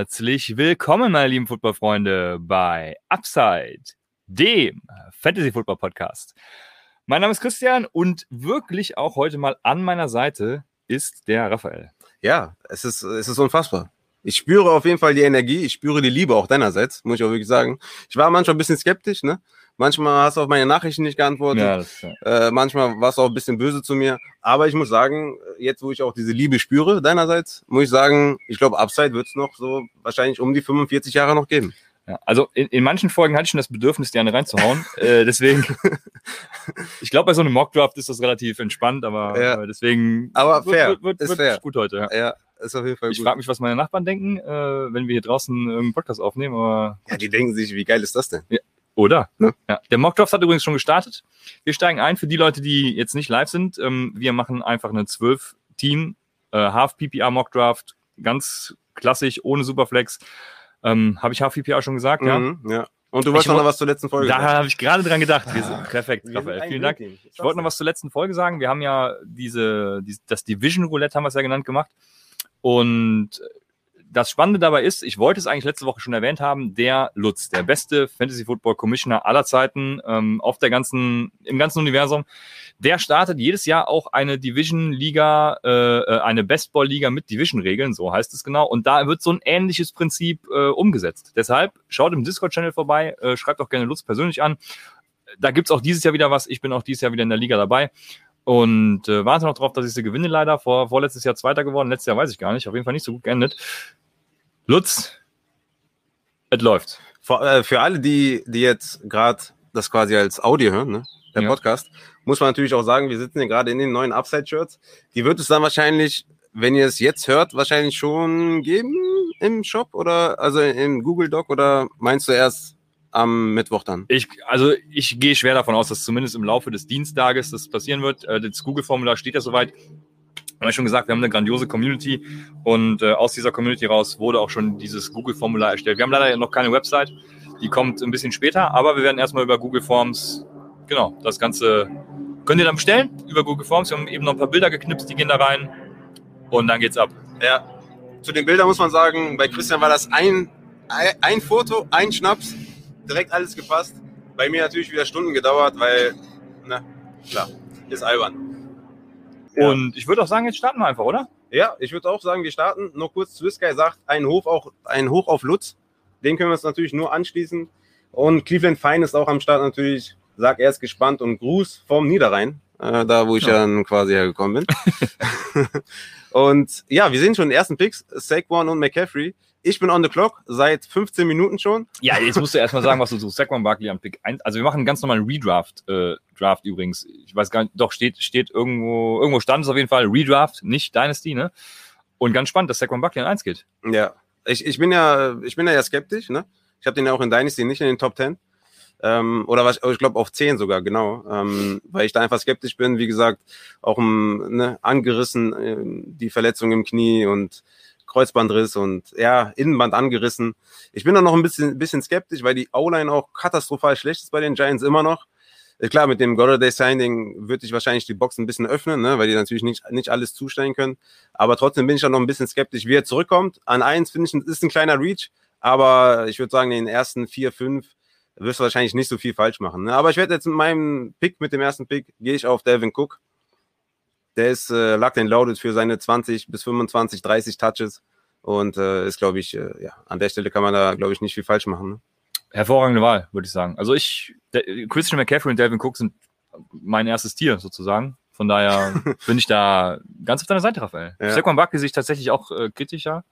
Herzlich willkommen, meine lieben Footballfreunde, bei Upside, dem Fantasy Football Podcast. Mein Name ist Christian und wirklich auch heute mal an meiner Seite ist der Raphael. Ja, es ist, es ist unfassbar. Ich spüre auf jeden Fall die Energie, ich spüre die Liebe auch deinerseits, muss ich auch wirklich sagen. Ich war manchmal ein bisschen skeptisch, ne? Manchmal hast du auf meine Nachrichten nicht geantwortet. Ja, das, ja. Äh, manchmal warst du auch ein bisschen böse zu mir. Aber ich muss sagen, jetzt wo ich auch diese Liebe spüre deinerseits, muss ich sagen, ich glaube, Upside wird es noch so wahrscheinlich um die 45 Jahre noch geben. Ja, also in, in manchen Folgen hatte ich schon das Bedürfnis, die eine reinzuhauen. äh, deswegen, ich glaube, bei so einem Mockdraft ist das relativ entspannt, aber ja. äh, deswegen aber fair. wird, wird, wird, ist fair. gut heute. Ja. ja. Ist auf jeden Fall ich frage mich, was meine Nachbarn denken, äh, wenn wir hier draußen irgendeinen Podcast aufnehmen. Aber ja, die denken sich, wie geil ist das denn? Ja, oder? Ne? Ja. Der Mockdraft hat übrigens schon gestartet. Wir steigen ein für die Leute, die jetzt nicht live sind. Ähm, wir machen einfach eine 12-Team äh, Half-PPR Mockdraft, ganz klassisch, ohne Superflex. Ähm, habe ich Half-PPR schon gesagt, mhm, ja? Ja. Und du wolltest noch was zur letzten Folge sagen. Da habe ich gerade dran gedacht. Wir sind, perfekt, Raphael. Vielen Dank. Ich wollte noch was zur letzten Folge sagen. Wir haben ja diese, diese das Division Roulette haben wir es ja genannt gemacht. Und das Spannende dabei ist, ich wollte es eigentlich letzte Woche schon erwähnt haben, der Lutz, der beste Fantasy Football Commissioner aller Zeiten ähm, auf der ganzen, im ganzen Universum, der startet jedes Jahr auch eine Division Liga, äh, äh, eine Bestball Liga mit Division Regeln, so heißt es genau. Und da wird so ein ähnliches Prinzip äh, umgesetzt. Deshalb schaut im Discord Channel vorbei, äh, schreibt auch gerne Lutz persönlich an. Da gibt's auch dieses Jahr wieder was. Ich bin auch dieses Jahr wieder in der Liga dabei. Und äh, warte noch drauf, dass ich sie gewinne leider. Vor, vorletztes Jahr Zweiter geworden, letztes Jahr weiß ich gar nicht. Auf jeden Fall nicht so gut geendet. Lutz, es läuft. Für, äh, für alle, die, die jetzt gerade das quasi als Audio hören, ne? der ja. Podcast, muss man natürlich auch sagen, wir sitzen hier gerade in den neuen Upside-Shirts. Die wird es dann wahrscheinlich, wenn ihr es jetzt hört, wahrscheinlich schon geben im Shop oder also im Google Doc oder meinst du erst am Mittwoch dann? Ich, also ich gehe schwer davon aus, dass zumindest im Laufe des Dienstages das passieren wird. Äh, das Google-Formular steht ja soweit haben wir schon gesagt, wir haben eine grandiose Community und äh, aus dieser Community raus wurde auch schon dieses Google-Formular erstellt. Wir haben leider noch keine Website, die kommt ein bisschen später, aber wir werden erstmal über Google Forms, genau, das Ganze könnt ihr dann bestellen über Google Forms. Wir haben eben noch ein paar Bilder geknipst, die gehen da rein und dann geht's ab. Ja, zu den Bildern muss man sagen, bei Christian war das ein, ein Foto, ein Schnaps, direkt alles gepasst. Bei mir natürlich wieder Stunden gedauert, weil, na, klar, ist albern. Und ich würde auch sagen, jetzt starten wir einfach, oder? Ja, ich würde auch sagen, wir starten. Nur kurz, Swisky sagt, ein Hoch, auch, ein Hoch auf Lutz. Den können wir uns natürlich nur anschließen. Und Cleveland Fine ist auch am Start natürlich. Sag, er ist gespannt und Gruß vom Niederrhein, äh, da wo ich ja. dann quasi hergekommen bin. und ja, wir sehen schon den ersten Picks, Saquon und McCaffrey. Ich bin on the clock seit 15 Minuten schon. Ja, jetzt musst du erstmal sagen, was du suchst. Saquon Barkley an Pick 1. Also wir machen einen ganz normalen Redraft, äh, Draft übrigens. Ich weiß gar nicht, doch steht, steht irgendwo, irgendwo stand es auf jeden Fall Redraft, nicht Dynasty, ne? Und ganz spannend, dass Saquon Barkley an 1 geht. Ja, ich, ich bin ja, ich bin ja, ja skeptisch, ne? Ich habe den ja auch in Dynasty nicht in den Top 10. Ähm, oder was, ich glaube auf 10 sogar, genau. Ähm, weil ich da einfach skeptisch bin, wie gesagt, auch um, ne, angerissen, äh, die Verletzung im Knie und Kreuzbandriss und ja, Innenband angerissen. Ich bin da noch ein bisschen, bisschen skeptisch, weil die O-Line auch katastrophal schlecht ist bei den Giants immer noch. Klar, mit dem Golladay Signing würde ich wahrscheinlich die Box ein bisschen öffnen, ne, weil die natürlich nicht, nicht alles zustellen können. Aber trotzdem bin ich da noch ein bisschen skeptisch, wie er zurückkommt. An eins finde ich, ist ein kleiner Reach, aber ich würde sagen, in den ersten vier, fünf wirst du wahrscheinlich nicht so viel falsch machen. Ne? Aber ich werde jetzt mit meinem Pick, mit dem ersten Pick, gehe ich auf Devin Cook. Der ist äh, locked and loaded für seine 20 bis 25, 30 Touches und äh, ist, glaube ich, äh, ja, an der Stelle kann man da, glaube ich, nicht viel falsch machen. Ne? Hervorragende Wahl, würde ich sagen. Also ich, der, Christian McCaffrey und Delvin Cook sind mein erstes Tier sozusagen. Von daher bin ich da ganz auf deiner Seite, Raphael. Ja. Saquon Barkley sich tatsächlich auch äh, kritischer.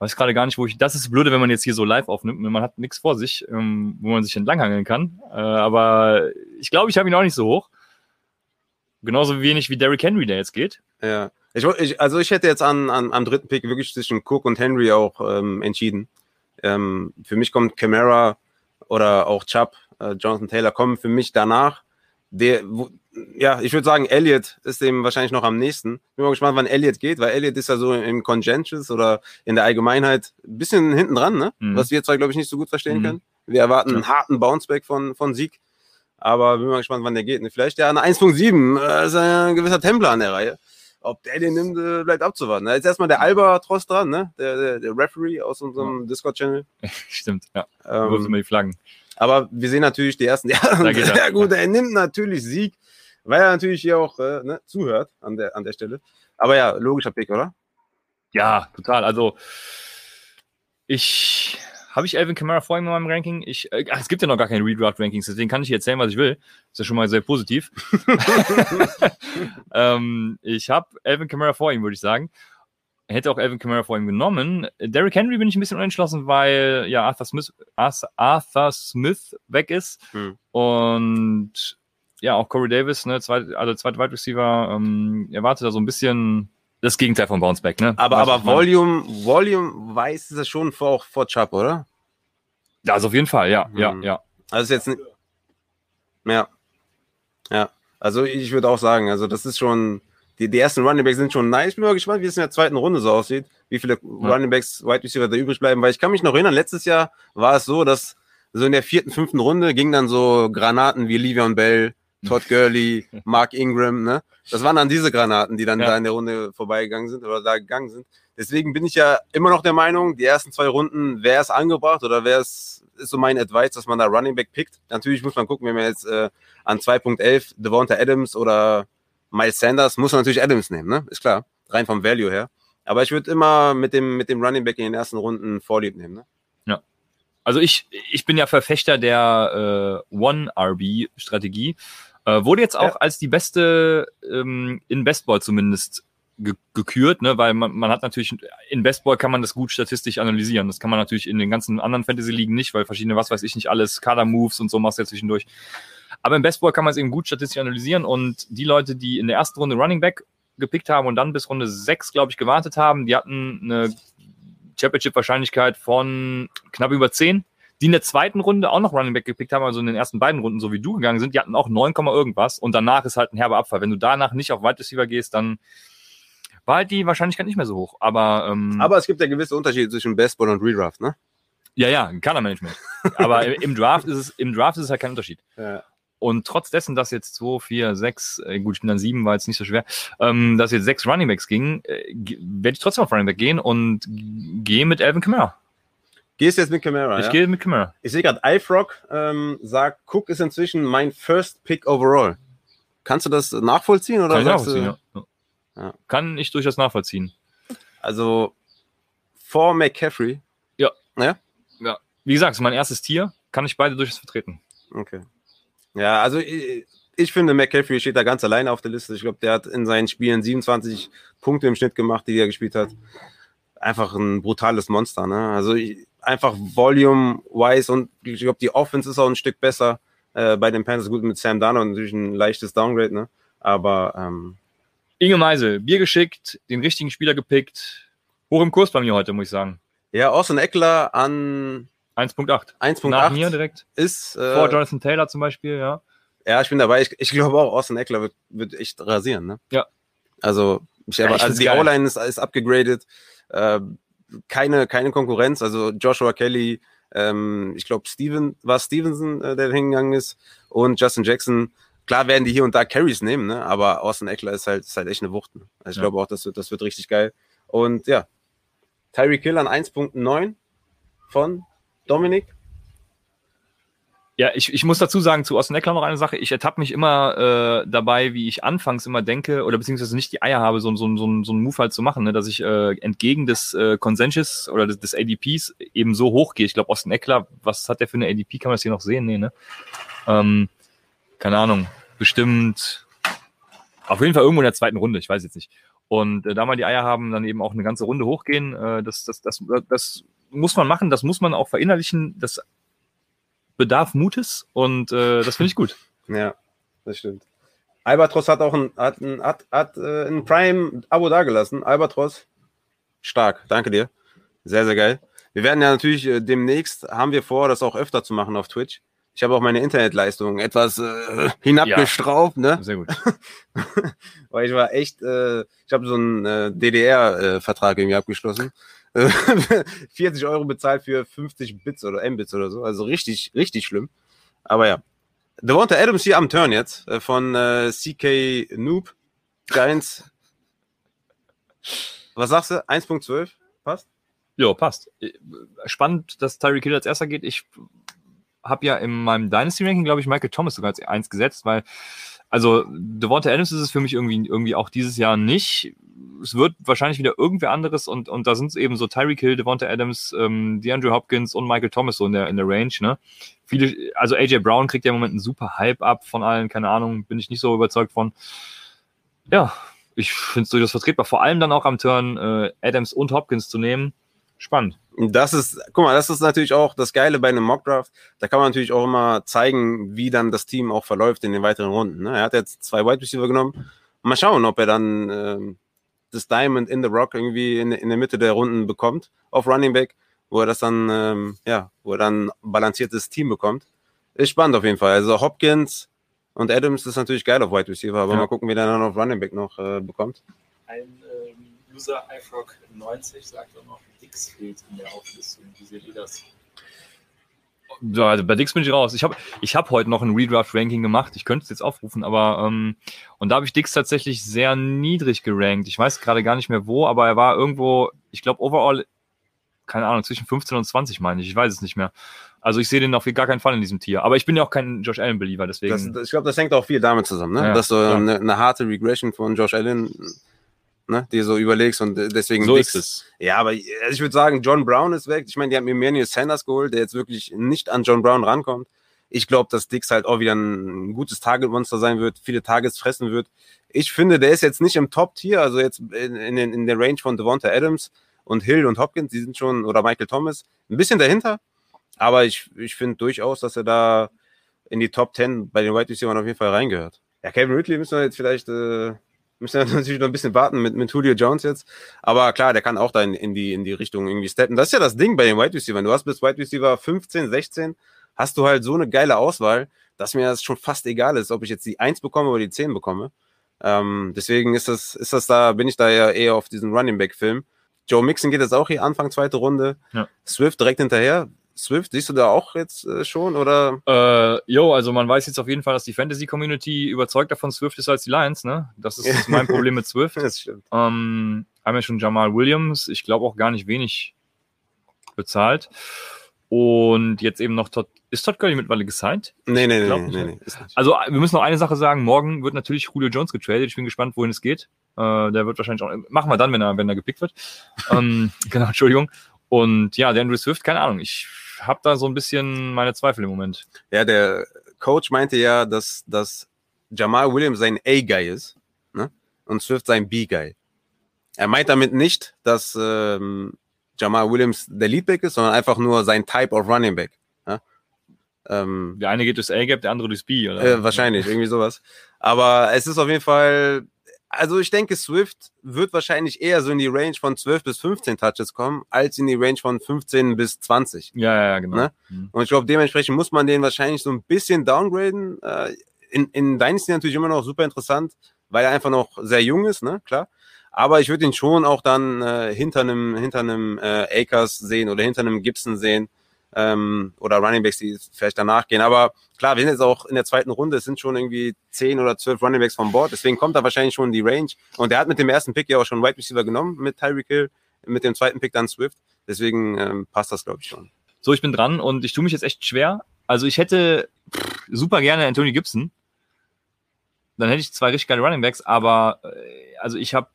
Weiß gerade gar nicht, wo ich. Das ist blöde, wenn man jetzt hier so live aufnimmt. Man hat nichts vor sich, ähm, wo man sich entlanghangeln kann. Äh, aber ich glaube, ich habe ihn auch nicht so hoch. Genauso wenig wie Derrick Henry, der jetzt geht. Ja. Ich, ich, also ich hätte jetzt an, an, am dritten Pick wirklich zwischen Cook und Henry auch ähm, entschieden. Ähm, für mich kommt Camara oder auch Chubb, äh, Jonathan Taylor kommen für mich danach. Der, wo, ja, ich würde sagen, Elliott ist dem wahrscheinlich noch am nächsten. Bin mal gespannt, wann Elliott geht, weil Elliott ist ja so im Congentious oder in der Allgemeinheit ein bisschen hinten dran, ne? Mhm. was wir zwar, glaube ich, nicht so gut verstehen mhm. können. Wir erwarten einen harten Bounceback von, von Sieg, aber bin mal gespannt, wann der geht. Vielleicht ja eine 1.7, äh, ist ein gewisser Templer an der Reihe. Ob der den nimmt, äh, bleibt abzuwarten. Da ist erstmal der Albatross dran, ne? der, der, der Referee aus unserem ja. Discord-Channel. Stimmt, ja. Ähm, Wirft immer die Flaggen. Aber wir sehen natürlich die ersten, ja, sehr gut, er nimmt natürlich Sieg weil er natürlich hier auch äh, ne, zuhört an der, an der Stelle. Aber ja, logischer Pick, oder? Ja, total. Also ich habe ich Elvin Kamara vor ihm in meinem Ranking. Ich, äh, es gibt ja noch gar keine Redraft-Rankings, deswegen kann ich erzählen, was ich will. Ist ja schon mal sehr positiv. ähm, ich habe Elvin Kamara vor ihm, würde ich sagen. Hätte auch Elvin Kamara vor ihm genommen. Derrick Henry bin ich ein bisschen unentschlossen, weil ja Arthur Smith, Arthur Smith weg ist. Hm. Und ja, auch Corey Davis, ne, zweit, also zweiter Wide Receiver, ähm, erwartet da so ein bisschen das Gegenteil von Bounceback, ne? Aber, aber Volume, Volume weiß es schon vor, vor Chubb, oder? Ja, also auf jeden Fall, ja, hm. ja, ja. Also ist jetzt nicht, ja, ja. Also ich würde auch sagen, also das ist schon, die, die ersten Running Backs sind schon nice. Ich bin mal gespannt, wie es in der zweiten Runde so aussieht, wie viele ja. Running Backs, Wide Receiver da übrig bleiben, weil ich kann mich noch erinnern, letztes Jahr war es so, dass so in der vierten, fünften Runde gingen dann so Granaten wie Livion Bell, Todd Gurley, Mark Ingram, ne? Das waren dann diese Granaten, die dann ja. da in der Runde vorbeigegangen sind oder da gegangen sind. Deswegen bin ich ja immer noch der Meinung, die ersten zwei Runden wäre es angebracht oder wäre es, ist so mein Advice, dass man da Running Back pickt. Natürlich muss man gucken, wenn man jetzt äh, an 2.11 Devonta Adams oder Miles Sanders, muss man natürlich Adams nehmen, ne? Ist klar. Rein vom Value her. Aber ich würde immer mit dem, mit dem Running Back in den ersten Runden Vorlieb nehmen, ne? Ja. Also ich, ich bin ja Verfechter der äh, One-RB-Strategie. Äh, wurde jetzt auch ja. als die beste ähm, in Bestball zumindest ge gekürt, ne? weil man, man hat natürlich, in Bestball kann man das gut statistisch analysieren. Das kann man natürlich in den ganzen anderen Fantasy-Ligen nicht, weil verschiedene, was weiß ich nicht, alles, Kader-Moves und so machst du ja zwischendurch. Aber im Bestball kann man es eben gut statistisch analysieren und die Leute, die in der ersten Runde Running Back gepickt haben und dann bis Runde 6, glaube ich, gewartet haben, die hatten eine Championship-Wahrscheinlichkeit von knapp über 10 die in der zweiten Runde auch noch Running Back gepickt haben, also in den ersten beiden Runden, so wie du gegangen sind, die hatten auch 9, irgendwas und danach ist halt ein herber Abfall. Wenn du danach nicht auf Wide Receiver gehst, dann war halt die Wahrscheinlichkeit nicht mehr so hoch. Aber, ähm, aber es gibt ja gewisse Unterschiede zwischen Bestball und Redraft, ne? Ja, ja, Kadermanagement. aber im Draft ist es, im Draft ist es halt kein Unterschied. Ja. Und trotz dessen, dass jetzt 2, 4, 6, gut, ich bin dann 7, war jetzt nicht so schwer, ähm, dass jetzt sechs Runningbacks gingen, äh, werde ich trotzdem auf Runningback gehen und gehe mit Alvin Kamara. Gehst jetzt mit Camara? Ich ja? gehe mit Camara. Ich sehe gerade, iFrog ähm, sagt, Cook ist inzwischen mein First Pick overall. Kannst du das nachvollziehen? Oder Kann ich nachvollziehen, du, ja. ja. Kann ich durchaus nachvollziehen. Also vor McCaffrey. Ja. Ja? Ja. Wie gesagt, mein erstes Tier. Kann ich beide durchaus vertreten. Okay. Ja, also ich, ich finde, McCaffrey steht da ganz alleine auf der Liste. Ich glaube, der hat in seinen Spielen 27 Punkte im Schnitt gemacht, die er gespielt hat. Einfach ein brutales Monster. Ne? Also ich, einfach volume-wise und ich glaube, die Offense ist auch ein Stück besser äh, bei den Panthers. Gut mit Sam Darnold natürlich ein leichtes Downgrade, ne? Aber ähm, Inge Meisel, Bier geschickt, den richtigen Spieler gepickt. Hoch im Kurs bei mir heute, muss ich sagen. Ja, Austin Eckler an 1.8. 1.8. Nach mir direkt. Ist, äh, Vor Jonathan Taylor zum Beispiel, ja. Ja, ich bin dabei. Ich, ich glaube auch, Austin Eckler wird, wird echt rasieren, ne? Ja. Also, ich, ja, ich also die O-Line ist, ist abgegradet. Äh, keine, keine Konkurrenz. Also Joshua Kelly, ähm, ich glaube Steven, war Stevenson, äh, der hingegangen ist, und Justin Jackson. Klar werden die hier und da Carries nehmen, ne? aber Austin Eckler ist halt, ist halt echt eine Wucht. Ne? Also ich ja. glaube auch, das wird, das wird richtig geil. Und ja, Tyreek Hill an 1.9 von Dominik. Ja, ich, ich muss dazu sagen, zu Austin Eckler noch eine Sache. Ich ertappe mich immer äh, dabei, wie ich anfangs immer denke, oder beziehungsweise nicht die Eier habe, so, so, so, so einen Move halt zu machen, ne, dass ich äh, entgegen des äh, Consensus oder des, des ADPs eben so hoch gehe. Ich glaube, Austin Eckler, was hat der für eine ADP? Kann man das hier noch sehen? Nee, ne? Ähm, keine Ahnung. Bestimmt auf jeden Fall irgendwo in der zweiten Runde, ich weiß jetzt nicht. Und äh, da mal die Eier haben, dann eben auch eine ganze Runde hochgehen, äh, das, das, das, das muss man machen, das muss man auch verinnerlichen. Das bedarf Mutes und äh, das finde ich gut. Ja, das stimmt. Albatros hat auch ein, hat ein, hat, hat, äh, ein Prime-Abo dagelassen. Albatros, stark. Danke dir. Sehr, sehr geil. Wir werden ja natürlich äh, demnächst, haben wir vor, das auch öfter zu machen auf Twitch. Ich habe auch meine Internetleistung etwas äh, hinabgestraubt, ja, ne? Sehr gut. Weil ich war echt, äh, ich habe so einen äh, DDR-Vertrag irgendwie abgeschlossen. 40 Euro bezahlt für 50 Bits oder Mbits oder so. Also richtig, richtig schlimm. Aber ja. Devonta Adams hier am Turn jetzt äh, von äh, CK Noob Giants. Was sagst du? 1.12? Passt? Ja, passt. Spannend, dass Tyreek Hill als erster geht. Ich habe ja in meinem Dynasty-Ranking, glaube ich, Michael Thomas sogar als eins gesetzt, weil, also Devonta Adams ist es für mich irgendwie, irgendwie auch dieses Jahr nicht. Es wird wahrscheinlich wieder irgendwer anderes und, und da sind es eben so Tyreek Hill, Devonta Adams, ähm, DeAndre Hopkins und Michael Thomas so in der, in der Range, ne? Viele, also AJ Brown kriegt ja im Moment einen super Hype ab von allen, keine Ahnung, bin ich nicht so überzeugt von. Ja, ich finde es durchaus vertretbar, vor allem dann auch am Turn äh, Adams und Hopkins zu nehmen. Spannend. Das ist, guck mal, das ist natürlich auch das Geile bei einem Mockdraft. Da kann man natürlich auch immer zeigen, wie dann das Team auch verläuft in den weiteren Runden. Ne? Er hat jetzt zwei Wide Receiver genommen. Mal schauen, ob er dann ähm, das Diamond in the Rock irgendwie in, in der Mitte der Runden bekommt auf Running Back, wo er das dann, ähm, ja, wo er dann ein balanciertes Team bekommt. Ist spannend auf jeden Fall. Also Hopkins und Adams ist natürlich geil auf Wide Receiver, aber ja. mal gucken, wie der dann auf Running Back noch äh, bekommt. Ein ähm, User iFrog90 sagt auch noch, Dix fehlt in der Auflistung. Wie seht ihr das? Ja, also bei Dix bin ich raus. Ich habe ich hab heute noch ein Redraft-Ranking gemacht. Ich könnte es jetzt aufrufen, aber ähm, und da habe ich Dix tatsächlich sehr niedrig gerankt. Ich weiß gerade gar nicht mehr wo, aber er war irgendwo, ich glaube, overall, keine Ahnung, zwischen 15 und 20, meine ich. Ich weiß es nicht mehr. Also ich sehe den auf gar keinen Fall in diesem Tier. Aber ich bin ja auch kein Josh Allen-Believer, deswegen. Das, ich glaube, das hängt auch viel damit zusammen, ne? Ja, Dass so eine, eine, harte Regression von Josh Allen ne, dir so überlegst und deswegen. So ist es. Ja, aber also ich würde sagen, John Brown ist weg. Ich meine, die haben mir Emmanuel Sanders geholt, der jetzt wirklich nicht an John Brown rankommt. Ich glaube, dass Dix halt auch wieder ein gutes Target-Monster sein wird, viele Targets fressen wird. Ich finde, der ist jetzt nicht im Top-Tier, also jetzt in, in, in der Range von Devonta Adams und Hill und Hopkins, die sind schon, oder Michael Thomas, ein bisschen dahinter. Aber ich, ich finde durchaus, dass er da in die Top 10 bei den White Receivers auf jeden Fall reingehört. Ja, Kevin Ridley müssen wir jetzt vielleicht äh, Müssen natürlich noch ein bisschen warten mit, mit Julio Jones jetzt. Aber klar, der kann auch da in, in, die, in die Richtung irgendwie steppen. Das ist ja das Ding bei den Wide Receivers. Du hast bis Wide Receiver 15, 16, hast du halt so eine geile Auswahl, dass mir das schon fast egal ist, ob ich jetzt die 1 bekomme oder die 10 bekomme. Ähm, deswegen ist das, ist das da, bin ich da ja eher auf diesen Running Back Film. Joe Mixon geht jetzt auch hier Anfang zweite Runde. Ja. Swift direkt hinterher. Swift, siehst du da auch jetzt äh, schon oder? Äh, jo, also man weiß jetzt auf jeden Fall, dass die Fantasy-Community überzeugter von Swift ist als die Lions, ne? Das ist mein Problem mit Swift. das stimmt. Ähm, haben ja schon Jamal Williams, ich glaube auch gar nicht wenig bezahlt. Und jetzt eben noch Todd. Ist Todd Gurley mittlerweile gesigned? Nee, nee, nee, nee, nee, Also wir müssen noch eine Sache sagen. Morgen wird natürlich Julio Jones getradet. Ich bin gespannt, wohin es geht. Äh, der wird wahrscheinlich auch. Machen wir dann, wenn er, wenn er gepickt wird. ähm, genau, Entschuldigung. Und ja, der Andrew Swift, keine Ahnung. Ich habe da so ein bisschen meine Zweifel im Moment. Ja, der Coach meinte ja, dass, dass Jamal Williams sein A-Guy ist ne? und Swift sein B-Guy. Er meint damit nicht, dass ähm, Jamal Williams der Leadback ist, sondern einfach nur sein Type of Running Back. Ja? Ähm, der eine geht durchs A-Gap, der andere durchs B, oder? Äh, wahrscheinlich, irgendwie sowas. Aber es ist auf jeden Fall also ich denke, Swift wird wahrscheinlich eher so in die Range von 12 bis 15 Touches kommen, als in die Range von 15 bis 20. Ja, ja, genau. Ne? Mhm. Und ich glaube, dementsprechend muss man den wahrscheinlich so ein bisschen downgraden. Äh, in, in Dynasty natürlich immer noch super interessant, weil er einfach noch sehr jung ist, ne, klar. Aber ich würde ihn schon auch dann äh, hinter einem hinter einem äh, Akers sehen oder hinter einem Gibson sehen ähm, oder Running Backs, die vielleicht danach gehen. Aber klar, wir sind jetzt auch in der zweiten Runde, es sind schon irgendwie zehn oder zwölf Running Backs vom Board, deswegen kommt da wahrscheinlich schon die Range. Und er hat mit dem ersten Pick ja auch schon Wide Receiver genommen mit Tyreek Hill, mit dem zweiten Pick dann Swift. Deswegen ähm, passt das, glaube ich, schon. So, ich bin dran und ich tue mich jetzt echt schwer. Also ich hätte super gerne Anthony Gibson. Dann hätte ich zwei richtig geile Running Backs, aber äh, also ich habe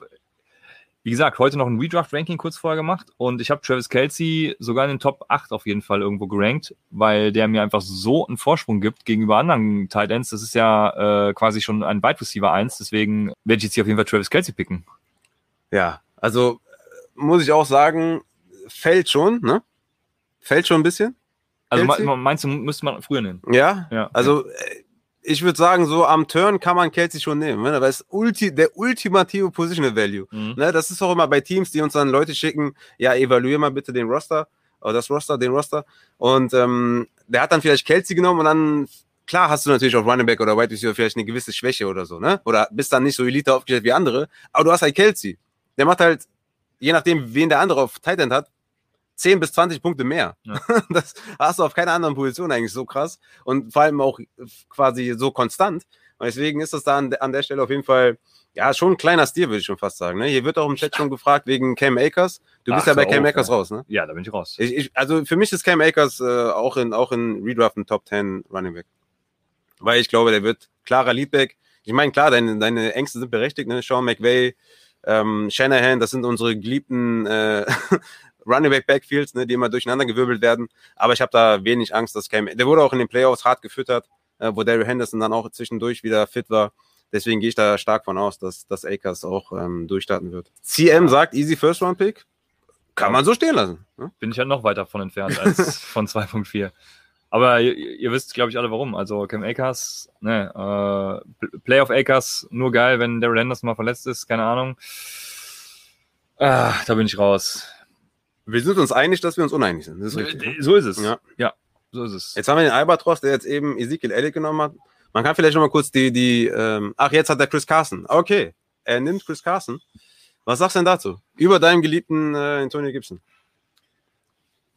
wie gesagt, heute noch ein Redraft-Ranking kurz vorher gemacht und ich habe Travis Kelsey sogar in den Top 8 auf jeden Fall irgendwo gerankt, weil der mir einfach so einen Vorsprung gibt gegenüber anderen Tight Ends. Das ist ja äh, quasi schon ein Wide Receiver 1, deswegen werde ich jetzt hier auf jeden Fall Travis Kelsey picken. Ja, also äh, muss ich auch sagen, fällt schon, ne? Fällt schon ein bisschen. Also Kelsey? meinst du, müsste man früher nennen? Ja, ja. also äh, ich würde sagen, so am Turn kann man Kelsey schon nehmen, ne? weil es ulti der ultimative Positional Value. Mhm. Ne? Das ist auch immer bei Teams, die uns dann Leute schicken, ja, evaluier mal bitte den Roster, oder das Roster, den Roster. Und ähm, der hat dann vielleicht Kelsey genommen und dann, klar hast du natürlich auf Running Back oder Wide Receiver vielleicht eine gewisse Schwäche oder so, ne? Oder bist dann nicht so elite aufgestellt wie andere, aber du hast halt Kelsey. Der macht halt, je nachdem, wen der andere auf Tight End hat, 10 bis 20 Punkte mehr. Ja. Das hast du auf keiner anderen Position eigentlich so krass und vor allem auch quasi so konstant. Und deswegen ist das da an, an der Stelle auf jeden Fall, ja, schon ein kleiner Stil, würde ich schon fast sagen. Ne? Hier wird auch im Chat schon gefragt wegen Cam Akers. Du bist Ach, ja bei Cam auf, Akers raus, ne? Ja, da bin ich raus. Ich, ich, also für mich ist Cam Akers äh, auch in, auch in Redraft ein Top 10 Running Back. Weil ich glaube, der wird klarer Leadback. Ich meine, klar, deine, deine Ängste sind berechtigt, ne? Sean McVay, ähm, Shanahan, das sind unsere geliebten äh, Running Back Backfields, ne, die immer durcheinander gewirbelt werden. Aber ich habe da wenig Angst, dass Cam, der wurde auch in den Playoffs hart gefüttert, äh, wo Daryl Henderson dann auch zwischendurch wieder fit war. Deswegen gehe ich da stark von aus, dass, dass Akers auch ähm, durchstarten wird. CM sagt, easy First Round Pick. Kann man so stehen lassen. Ne? Bin ich ja noch weiter von entfernt als von 2.4. Aber ihr, ihr wisst, glaube ich, alle warum. Also Cam Akers, ne, äh, Playoff Akers, nur geil, wenn Daryl Henderson mal verletzt ist, keine Ahnung. Ah, da bin ich raus. Wir sind uns einig, dass wir uns uneinig sind. Ist richtig. ne? So ist es. Ja. ja so ist es. Jetzt haben wir den Albatros, der jetzt eben Ezekiel Elliott genommen hat. Man kann vielleicht noch mal kurz die, die, ähm, ach, jetzt hat er Chris Carson. Okay, er nimmt Chris Carson. Was sagst du denn dazu? Über deinem geliebten äh, Antonio Gibson.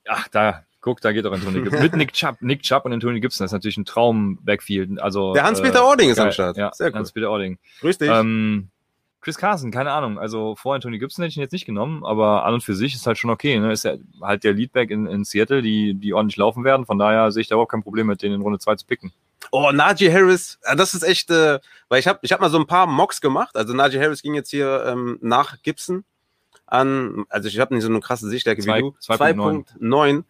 Ach, da, guck, da geht doch Anthony Gibson. Mit Nick Chubb. Nick Chubb und Anthony Gibson, das ist natürlich ein Traum-Backfield. Also, Der Hans-Peter Ording ist geil. am Start. Ja, Sehr cool. Hans-Peter Ording. Grüß dich. Ähm, Chris Carson, keine Ahnung. Also vor Anthony Gibson hätte ich ihn jetzt nicht genommen, aber an und für sich ist halt schon okay. Ne? Ist ja halt der Leadback in, in Seattle, die, die ordentlich laufen werden. Von daher sehe ich da überhaupt kein Problem mit, den in Runde 2 zu picken. Oh, Najee Harris, äh, das ist echt, äh, weil ich habe ich hab mal so ein paar Mocks gemacht. Also Najee Harris ging jetzt hier ähm, nach Gibson an, also ich habe nicht so eine krasse Sichtstärke Zwei- wie du. 2.9. 2.9.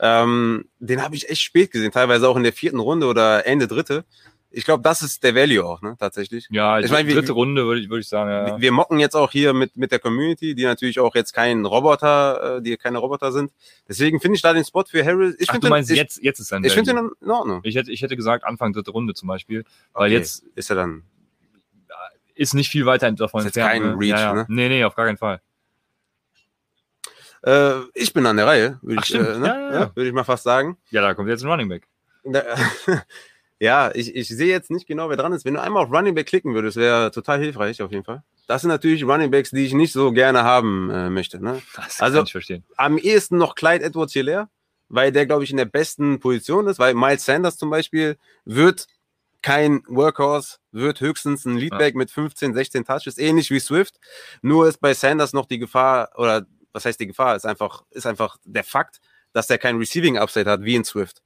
Ähm, den habe ich echt spät gesehen, teilweise auch in der vierten Runde oder Ende dritte. Ich glaube, das ist der Value auch, ne, tatsächlich. Ja, Ich ich mein, wir- dritte Runde würde ich, würde ich sagen, ja. Wir mocken jetzt auch hier mit, mit der Community, die natürlich auch jetzt kein Roboter, äh, die keine Roboter sind. Deswegen finde ich da den Spot für Harris. Ich Ach, finde du meinst, ich, jetzt, jetzt ist sein ich finde den in Ordnung. Ich hätte, ich hätte gesagt, Anfang dritte Runde zum Beispiel, weil Okay, jetzt ist er dann. ist nicht viel weiter davon Ist entfernt. kein ne? Reach, ja, ja. ne? Nee, nee, auf gar keinen Fall. Äh, ich bin an der Reihe, würde ich, äh, ne? Ja, ja, ja. würde ich mal fast sagen. Ja, da kommt jetzt ein Running Back. Ja, ich, ich sehe jetzt nicht genau, wer dran ist. Wenn du einmal auf Running Back klicken würdest, wäre total hilfreich auf jeden Fall. Das sind natürlich Running Backs, die ich nicht so gerne haben äh, möchte. Ne? Das Also- kann ich verstehen. Am ehesten noch Clyde Edwards Hilaire, weil der, glaube ich, in der besten Position ist, weil Miles Sanders zum Beispiel wird kein Workhorse, wird höchstens ein Leadback mit 15, 16 Touches, ähnlich wie Swift. Nur ist bei Sanders noch die Gefahr, oder was heißt die Gefahr, ist einfach, ist einfach der Fakt, dass er kein Receiving Upside hat, wie in Swift.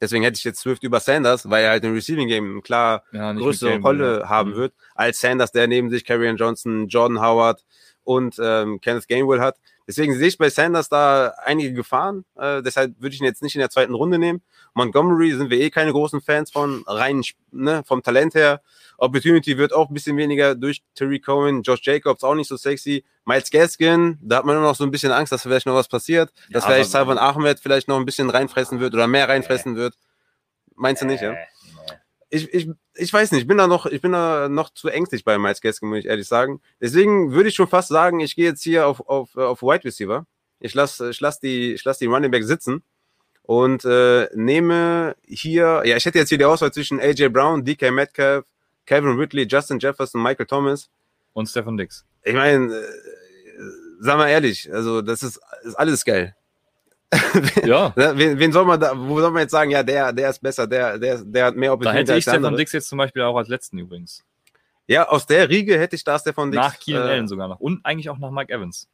Deswegen hätte ich jetzt Swift über Sanders, weil er halt im Receiving Game klar Ja, größere Rolle haben Mhm. wird, als Sanders, der neben sich Karrion Johnson, Jordan Howard und ähm, Kenneth Gainwell hat. Deswegen sehe ich bei Sanders da einige Gefahren. Äh, deshalb würde ich ihn jetzt nicht in der zweiten Runde nehmen. Montgomery sind wir eh keine großen Fans von, rein ne, vom Talent her. Opportunity wird auch ein bisschen weniger durch Terry Cohen, Josh Jacobs auch nicht so sexy. Miles Gaskin, da hat man immer noch so ein bisschen Angst, dass vielleicht noch was passiert, dass aber- vielleicht Salvan Ahmed vielleicht noch ein bisschen reinfressen wird oder mehr reinfressen wird. Meinst du nicht, ja? Ich, ich, ich weiß nicht, ich bin da noch, ich bin da noch zu ängstlich bei Miles Gaskin, muss ich ehrlich sagen. Deswegen würde ich schon fast sagen, ich gehe jetzt hier auf, auf, äh, auf Wide Receiver. Ich lasse ich lass die, ich lass die Running Back sitzen und äh, nehme hier, ja, ich hätte jetzt hier die Auswahl zwischen AJ Brown, DK Metcalf, Kevin Ridley, Justin Jefferson, Michael Thomas. Und Stefan Dix. Ich meine, äh, sag mal ehrlich, also das ist, ist alles geil. Ja, Ne, Wen, wen soll man da, wo soll man jetzt sagen, ja, der, der ist besser, der, der, der hat mehr da Opportunity hätte ich Stefan. Dix jetzt zum Beispiel auch als letzten übrigens. Ja, aus der Riege hätte ich da Stefan Dix. Nach Keenan äh, Allen sogar noch. Und eigentlich auch nach Mike Evans.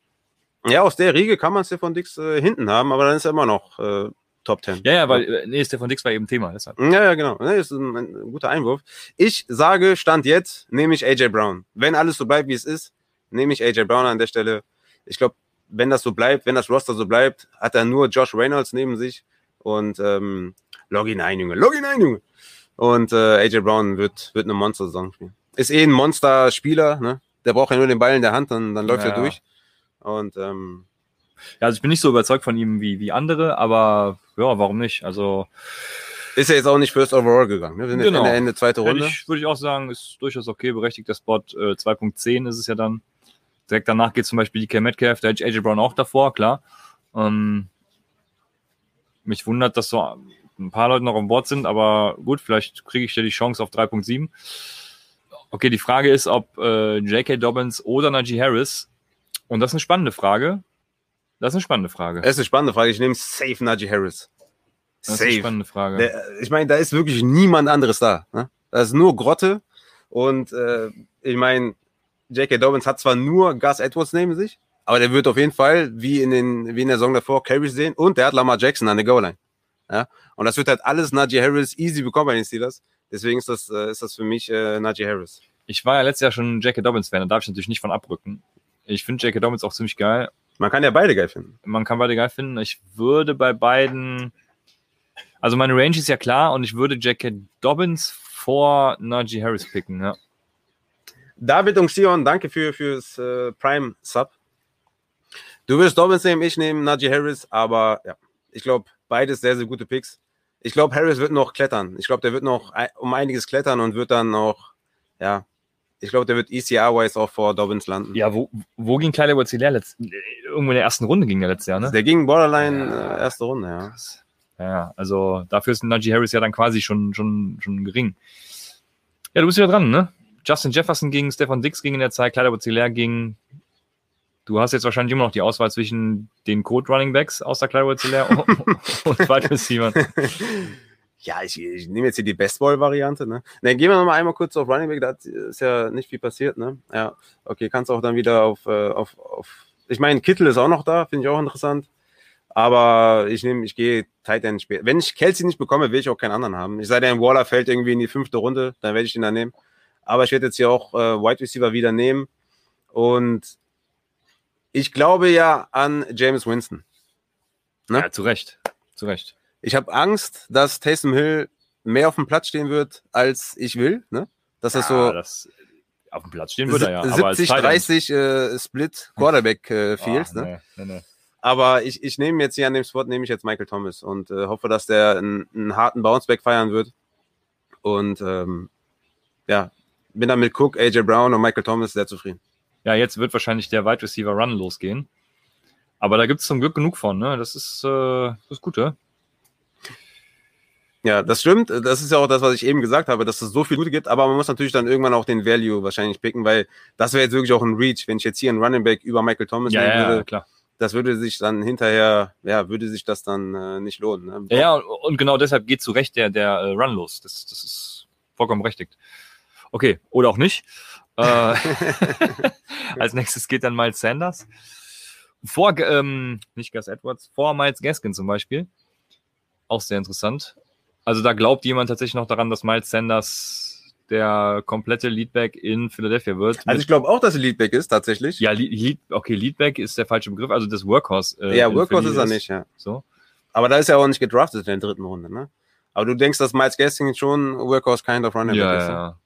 Ja, aus der Riege kann man Stefan Dix äh, hinten haben, aber dann ist er immer noch äh, Top 10. Ja, ja, weil, äh, nee, Stefan Dix war eben Thema, deshalb. Ja, ja, genau. Ne, ist ein, ein guter Einwurf. Ich sage, Stand jetzt, nehme ich AJ Brown. Wenn alles so bleibt, wie es ist, nehme ich AJ Brown an der Stelle. Ich glaube, wenn das so bleibt, wenn das Roster so bleibt, hat er nur Josh Reynolds neben sich und ähm, log ihn ein, Junge, log ihn ein, Junge. Und äh, AJ Brown wird, wird eine Monster-Saison spielen. Ist eh ein Monster-Spieler, ne? Der braucht ja nur den Ball in der Hand, dann, dann läuft Ja. er durch. Und ähm, Ja, also ich bin nicht so überzeugt von ihm wie, wie andere, aber ja, warum nicht? Also Ist ja jetzt auch nicht First Overall gegangen. Ne? Wir sind Genau. jetzt Ende, Ende zweite Runde. ich, würde ich auch sagen, ist durchaus okay, berechtigt der Spot. Äh, 2.10 ist es ja dann. Direkt danach geht zum Beispiel DK Metcalf, da hätte ich AJ Brown auch davor, klar. Ähm, mich wundert, dass so ein paar Leute noch an Bord sind, aber gut, vielleicht kriege ich ja die Chance auf 3.7. Okay, die Frage ist, ob äh, J.K. Dobbins oder Najee Harris, und das ist eine spannende Frage. Das ist eine spannende Frage. Das ist eine spannende Frage. Ich nehme safe Najee Harris. Das ist eine Safe. spannende Frage. Der, ich meine, da ist wirklich niemand anderes da. Ne? Da ist nur Grotte. Und äh, ich meine, J.K. Dobbins hat zwar nur Gus Edwards neben sich, aber der wird auf jeden Fall, wie in, den, wie in der Saison davor, Carries sehen. Und der hat Lamar Jackson an der Goal-Line. Ja? Und das wird halt alles Najee Harris easy bekommen bei den Steelers. Deswegen ist das, äh, ist das für mich äh, Najee Harris. Ich war ja letztes Jahr schon J.K. Dobbins-Fan, da darf ich natürlich nicht von abrücken. Ich finde J.K. Dobbins auch ziemlich geil. Man kann ja beide geil finden. Man kann beide geil finden. Ich würde bei beiden, also meine Range ist ja klar und ich würde J.K. Dobbins vor Najee Harris picken. Ja. David und Sion, danke für fürs äh, Prime Sub. Du wirst Dobbins nehmen, ich nehme Najee Harris, aber ja, ich glaube, beides sehr, sehr gute Picks. Ich glaube, Harris wird noch klettern. Ich glaube, der wird noch um einiges klettern und wird dann auch, ja, ich glaube, der wird ECR-wise auch vor Dobbins landen. Ja, wo, wo ging Kleider Wurzel leer? Letzt, irgendwo in der ersten Runde ging der letztes Jahr, ne? Der ging Borderline äh, erste Runde, ja. Ja, also dafür ist Najee Harris ja dann quasi schon, schon, schon gering. Ja, du bist wieder dran, ne? Justin Jefferson ging, Stefan Dix ging in der Zeit, Kleider Ziller ging. Du hast jetzt wahrscheinlich immer noch die Auswahl zwischen den Code Running Backs aus der Kleider Ziller und Wide Receivers. Ja, ich, ich nehme jetzt hier die Bestball-Variante. Ne? Ne, gehen wir noch mal einmal kurz auf Running Back. Da ist ja nicht viel passiert. Ne? Ja, okay, kannst auch dann wieder auf, äh, auf, auf. Ich meine, Kittel ist auch noch da, finde ich auch interessant. Aber ich nehme, ich gehe Tight End später. Wenn ich Kelsey nicht bekomme, will ich auch keinen anderen haben. Ich sei denn, Waller fällt irgendwie in die fünfte Runde, dann werde ich ihn dann nehmen. Aber ich werde jetzt hier auch äh, Wide Receiver wieder nehmen. Und ich glaube ja an James Winston. Ne? Ja, zu Recht. Zu Recht. Ich habe Angst, dass Taysom Hill mehr auf dem Platz stehen wird, als ich will. Ne? Dass das Ja, so das, auf dem Platz stehen würde er ja. aber als 70, Tight End- 30 äh, Split Quarterback äh. Ah, ne? nee, nee, nee. Aber ich, ich nehme jetzt hier an dem Spot, nehme ich jetzt Michael Thomas und äh, hoffe, dass der einen, einen harten Bounceback feiern wird. Und ähm, ja, bin dann mit Cook, AJ Brown und Michael Thomas sehr zufrieden. Ja, jetzt wird wahrscheinlich der Wide Receiver Run losgehen. Aber da gibt es zum Glück genug von, ne? Das ist, äh, das ist gut, ja? Das stimmt. Das ist ja auch das, was ich eben gesagt habe, dass es so viel Gute gibt, aber man muss natürlich dann irgendwann auch den Value wahrscheinlich picken, weil das wäre jetzt wirklich auch ein Reach, wenn ich jetzt hier einen Running Back über Michael Thomas Ja, nehmen würde. ja, klar. Das würde sich dann hinterher, ja, würde sich das dann äh, nicht lohnen. Ne? Ja, ja, und genau deshalb geht zu Recht der, der äh, Run los. Das, das ist vollkommen berechtigt. Okay, oder auch nicht. Äh, als nächstes geht dann Miles Sanders. Vor, ähm, nicht Gus Edwards, vor Miles Gaskin zum Beispiel. Auch sehr interessant. Also da glaubt jemand tatsächlich noch daran, dass Miles Sanders der komplette Leadback in Philadelphia wird. Also ich glaube auch, dass er Leadback ist, tatsächlich. ja, Lead, okay, Leadback ist der falsche Begriff, also das Workhorse. äh, ja Workhorse ist er nicht, ja. So. Aber da ist er auch nicht gedraftet in der dritten Runde, ne? Aber du denkst, dass Miles Gaskin schon Workhorse kind of Running Ja, Back ist. ja, ne? ja.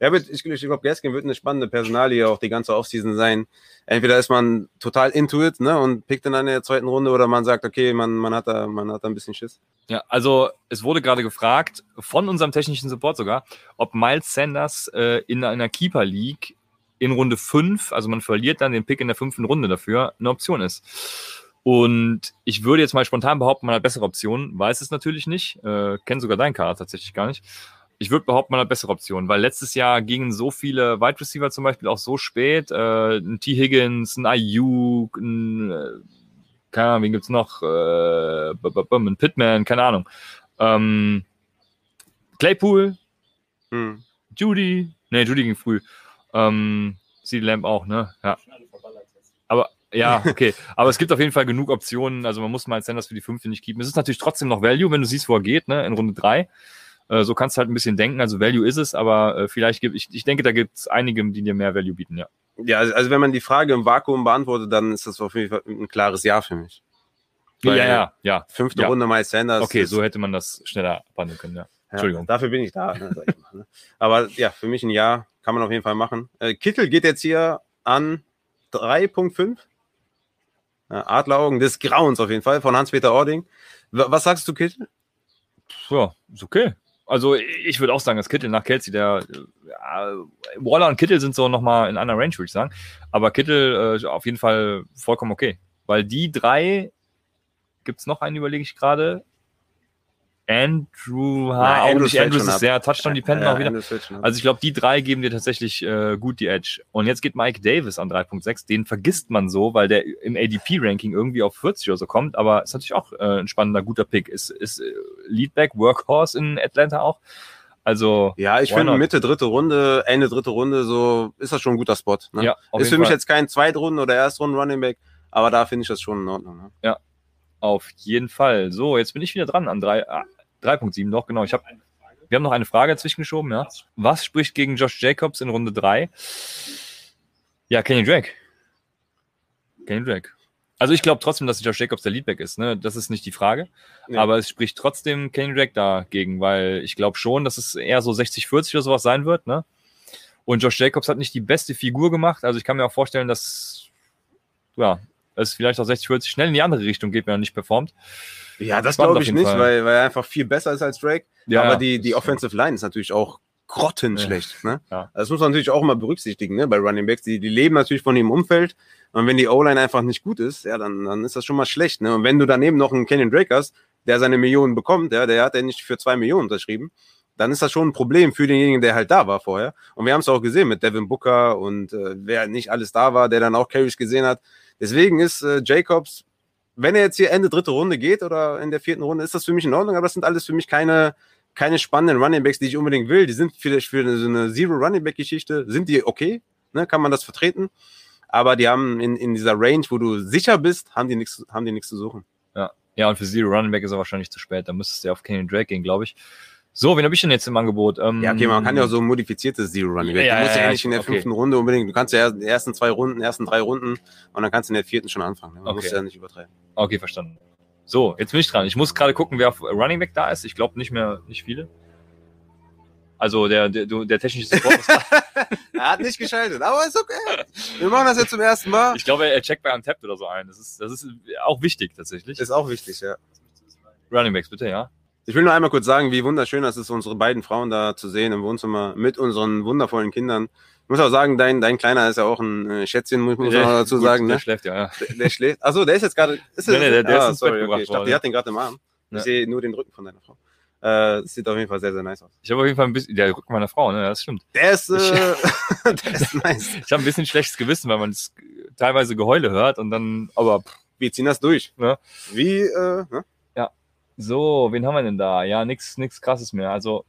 Ja, wird- ich, ich glaube, Gaskin wird eine spannende Personalie auch die ganze Offseason sein. Entweder ist man total into it, ne, und pickt dann in der zweiten Runde, oder man sagt, okay, man, man hat da, man hat da ein bisschen Schiss. Ja, also es wurde gerade gefragt, von unserem technischen Support sogar, ob Miles Sanders äh, in einer Keeper League in Runde 5, also man verliert dann den Pick in der fünften Runde dafür, eine Option ist. Und ich würde jetzt mal spontan behaupten, man hat bessere Optionen, weiß es natürlich nicht, äh, kenne sogar deinen Kader tatsächlich gar nicht. Ich würde behaupten, man hat bessere Optionen, weil letztes Jahr gingen so viele Wide Receiver zum Beispiel auch so spät, äh, ein T. Higgins, ein Ayuk, ein äh, keine Ahnung, wen gibt's noch? Äh, ein Pitman, keine Ahnung. Ähm, Claypool, Hm. Judy, nee, Judy ging früh. Ähm, CD Lamb auch, ne? Ja. Aber ja, okay. Aber es gibt auf jeden Fall genug Optionen. Also man muss mal Sanders für die fünfte nicht keepen. Es ist natürlich trotzdem noch Value, wenn du siehst, wo er geht, ne? In Runde drei. Äh, so kannst du halt ein bisschen denken. Also Value ist es, aber äh, vielleicht gibt ich, ich denke, da gibt es einige, die dir mehr Value bieten, ja. Ja, also, also wenn man die Frage im Vakuum beantwortet, dann ist das auf jeden Fall ein klares Ja für mich. Ja, Weil- ja, ja, ja. Fünfte Ja. Runde Miles Sanders. Okay, so hätte man das schneller abhandeln können, ja. Ja, Entschuldigung. dafür bin ich da. Ne, ich mal, ne. Aber ja, für mich ein Ja kann man auf jeden Fall machen. Äh, Kittel geht jetzt hier an 3.5. Ja, Adleraugen des Grauens auf jeden Fall von Hans-Peter Ording. W was sagst du, Kittel? Ja, ist okay. Also ich würde auch sagen, dass Kittel nach Kelsey, der ja, Waller und Kittel sind so nochmal in einer Range, würde ich sagen. Aber Kittel äh, auf jeden Fall vollkommen okay. Weil die drei, gibt es noch einen, überlege ich gerade. Andrew H. Nein, auch Andrews Andrews ist sehr Touchdown-dependent Ja, auch wieder. Also ich glaube, die drei geben dir tatsächlich äh, gut die Edge. Und jetzt geht Mike Davis an 3.6. Den vergisst man so, weil der im ADP-Ranking irgendwie auf 40 oder so kommt. Aber ist natürlich auch äh, ein spannender, guter Pick. Ist, ist äh, Leadback, Workhorse in Atlanta auch. Also Ja, ich finde? Mitte dritte Runde, Ende dritte Runde, so ist das schon ein guter Spot. Ne? ja, ist für mich Fall. jetzt kein Zweitrunden- oder Erstrunden Running Back, aber da finde ich das schon in Ordnung. Ne? Auf jeden Fall. So, jetzt bin ich wieder dran an drei- ah, 3.7 noch, genau. Ich hab, wir haben noch eine Frage zwischengeschoben, ja. Was spricht gegen Josh Jacobs in Runde 3? Ja, Kenny Drake. Kenny Drake. Also ich glaube trotzdem, dass Josh Jacobs der Leadback ist, ne? Das ist nicht die Frage. Nee. Aber es spricht trotzdem Kenny Drake dagegen, weil ich glaube schon, dass es eher so 60-40 oder sowas sein wird, ne? Und Josh Jacobs hat nicht die beste Figur gemacht. Also ich kann mir auch vorstellen, dass ja, es vielleicht auch 60-40 schnell in die andere Richtung geht, wenn er nicht performt. Ja, das glaube ich nicht, Fall. weil, weil er einfach viel besser ist als Drake. Ja, aber die, die Offensive Line ist natürlich auch grottenschlecht. Ne? Ja. Das muss man natürlich auch immer berücksichtigen ne? bei Running Backs. Die, die leben natürlich von dem Umfeld. Und wenn die O-Line einfach nicht gut ist, ja, dann, dann ist das schon mal schlecht. Ne? Und wenn du daneben noch einen Kenyon Drake hast, der seine Millionen bekommt, ja, der hat ja nicht für zwei Millionen unterschrieben, dann ist das schon ein Problem für denjenigen, der halt da war vorher. Und wir haben es auch gesehen mit Devin Booker und äh, wer nicht alles da war, der dann auch Carries gesehen hat. Deswegen ist äh, Jacobs, wenn er jetzt hier Ende dritte Runde geht oder in der vierten Runde, ist das für mich in Ordnung, aber das sind alles für mich keine, keine spannenden Running Backs, die ich unbedingt will. Die sind vielleicht für so eine Zero Running Back Geschichte, sind die okay, ne? kann man das vertreten. Aber die haben in, in dieser Range, wo du sicher bist, haben die nichts, haben die nichts zu suchen. Ja, und für Zero Running Back ist er wahrscheinlich zu spät. Da müsstest du ja auf Kenny Drake gehen, glaube ich. So, wen habe ich denn jetzt im Angebot? Ähm, Ja, okay, man kann ja auch so ein modifiziertes Zero Running Back. Ja, du musst ja, ja, nicht in der okay. fünften Runde unbedingt. Du kannst ja die ersten zwei Runden, ersten drei Runden und dann kannst du in der vierten schon anfangen. Man muss Okay. ja nicht übertreiben. Okay, verstanden. So, jetzt bin ich dran. Ich muss gerade gucken, wer auf Running Back da ist. Ich glaube nicht mehr, nicht viele. Also der, der, der technische Support ist Er hat nicht geschaltet, aber ist okay. Wir machen das jetzt zum ersten Mal. Ich glaube, er checkt bei Untapped oder so ein. Das ist, das ist auch wichtig tatsächlich. Ist auch wichtig, ja. Running Backs, bitte, ja. Ich will nur einmal kurz sagen, wie wunderschön das ist, unsere beiden Frauen da zu sehen im Wohnzimmer mit unseren wundervollen Kindern. Ich muss auch sagen, dein, dein Kleiner ist ja auch ein äh, Schätzchen, muss, muss man dazu Gut, sagen. Der Ne? schläft ja, ja. Der, der schläft. Achso, der ist jetzt gerade. Ist Nee, nee, der- der ist ah, Bett sorry, okay. Ich dachte, die hat den gerade im Arm. Ich Ja. sehe nur den Rücken von deiner Frau. Äh, sieht auf jeden Fall sehr, sehr nice aus. Ich habe auf jeden Fall ein bisschen, der Rücken meiner Frau, ne, das stimmt. Der ist, äh, der ist nice. Ich habe ein bisschen schlechtes Gewissen, weil man teilweise Geheule hört und dann, aber pff, Wir ziehen das durch. Ja. Wie, äh, ne? So, wen haben wir denn da? Ja, nix, nix krasses mehr. Also,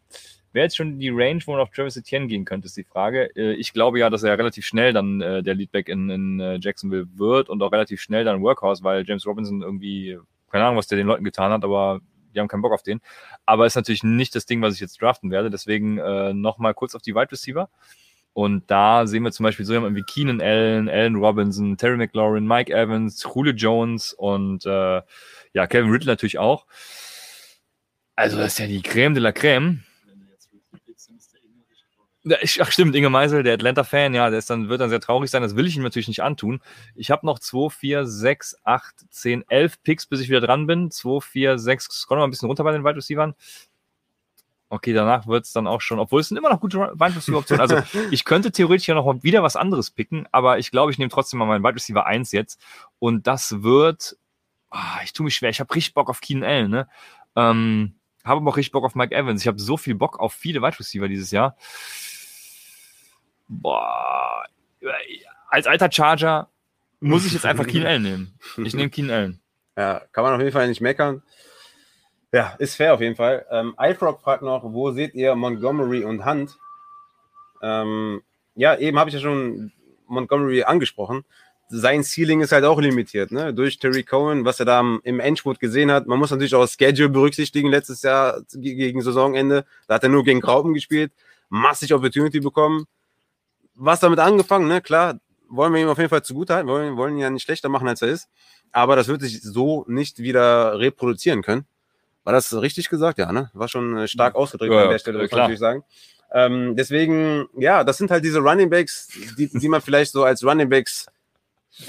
wäre jetzt schon die Range, wo man auf Travis Etienne gehen könnte, ist die Frage. Äh, Ich glaube ja, dass er relativ schnell dann äh, der Leadback in, in äh, Jacksonville wird und auch relativ schnell dann Workhorse, weil James Robinson irgendwie, keine Ahnung, was der den Leuten getan hat, aber die haben keinen Bock auf den. Aber ist natürlich nicht das Ding, was ich jetzt draften werde. Deswegen äh, nochmal kurz auf die Wide Receiver. Und da sehen wir zum Beispiel so jemanden wie Keenan Allen, Allen Robinson, Terry McLaurin, Mike Evans, Julio Jones und äh, ja, Kevin Riddle natürlich auch. Also das ist ja die Creme de la Creme. Ach stimmt, Inge Meisel, der Atlanta-Fan, ja, der ist dann, wird dann sehr traurig sein. Das will ich ihm natürlich nicht antun. Ich habe noch 2, 4, 6, 8, 10, 11 Picks, bis ich wieder dran bin. 2, 4, 6, scroll mal ein bisschen runter bei den Wide Receivers. Okay, danach wird es dann auch schon, obwohl es sind immer noch gute Wide Receiver-Optionen. Also ich könnte theoretisch ja noch mal wieder was anderes picken, aber ich glaube, ich nehme trotzdem mal meinen Wide Receiver 1 jetzt. Und das wird, ah, ich tue mich schwer. Ich habe richtig Bock auf Keenan Allen, ne? Ähm, habe aber auch richtig Bock auf Mike Evans. Ich habe so viel Bock auf viele Wide Receiver dieses Jahr. Boah, als alter Charger muss ich jetzt einfach Keenan Allen nehmen. Ich nehme Keenan Allen. Ja, kann man auf jeden Fall nicht meckern. Ja, ist fair auf jeden Fall. Ähm, iFrog fragt noch, wo seht ihr Montgomery und Hunt? Ähm, ja, eben habe ich ja schon Montgomery angesprochen. Sein Ceiling ist halt auch limitiert, ne? Durch Terry Cohen, was er da im Endspurt gesehen hat. Man muss natürlich auch das Schedule berücksichtigen, letztes Jahr ge- gegen Saisonende. Da hat er nur gegen Graupen gespielt, massig Opportunity bekommen. Was damit angefangen, ne? Klar, wollen wir ihm auf jeden Fall zugutehalten, wollen, wollen ihn ja nicht schlechter machen, als er ist. Aber das wird sich so nicht wieder reproduzieren können. War das richtig gesagt? Ja, ne? War schon äh, stark ausgedrückt Ja, an der Stelle, äh, muss man klar. natürlich sagen. Ähm, deswegen, ja, das sind halt diese Running Backs, die, die man vielleicht so als Running Backs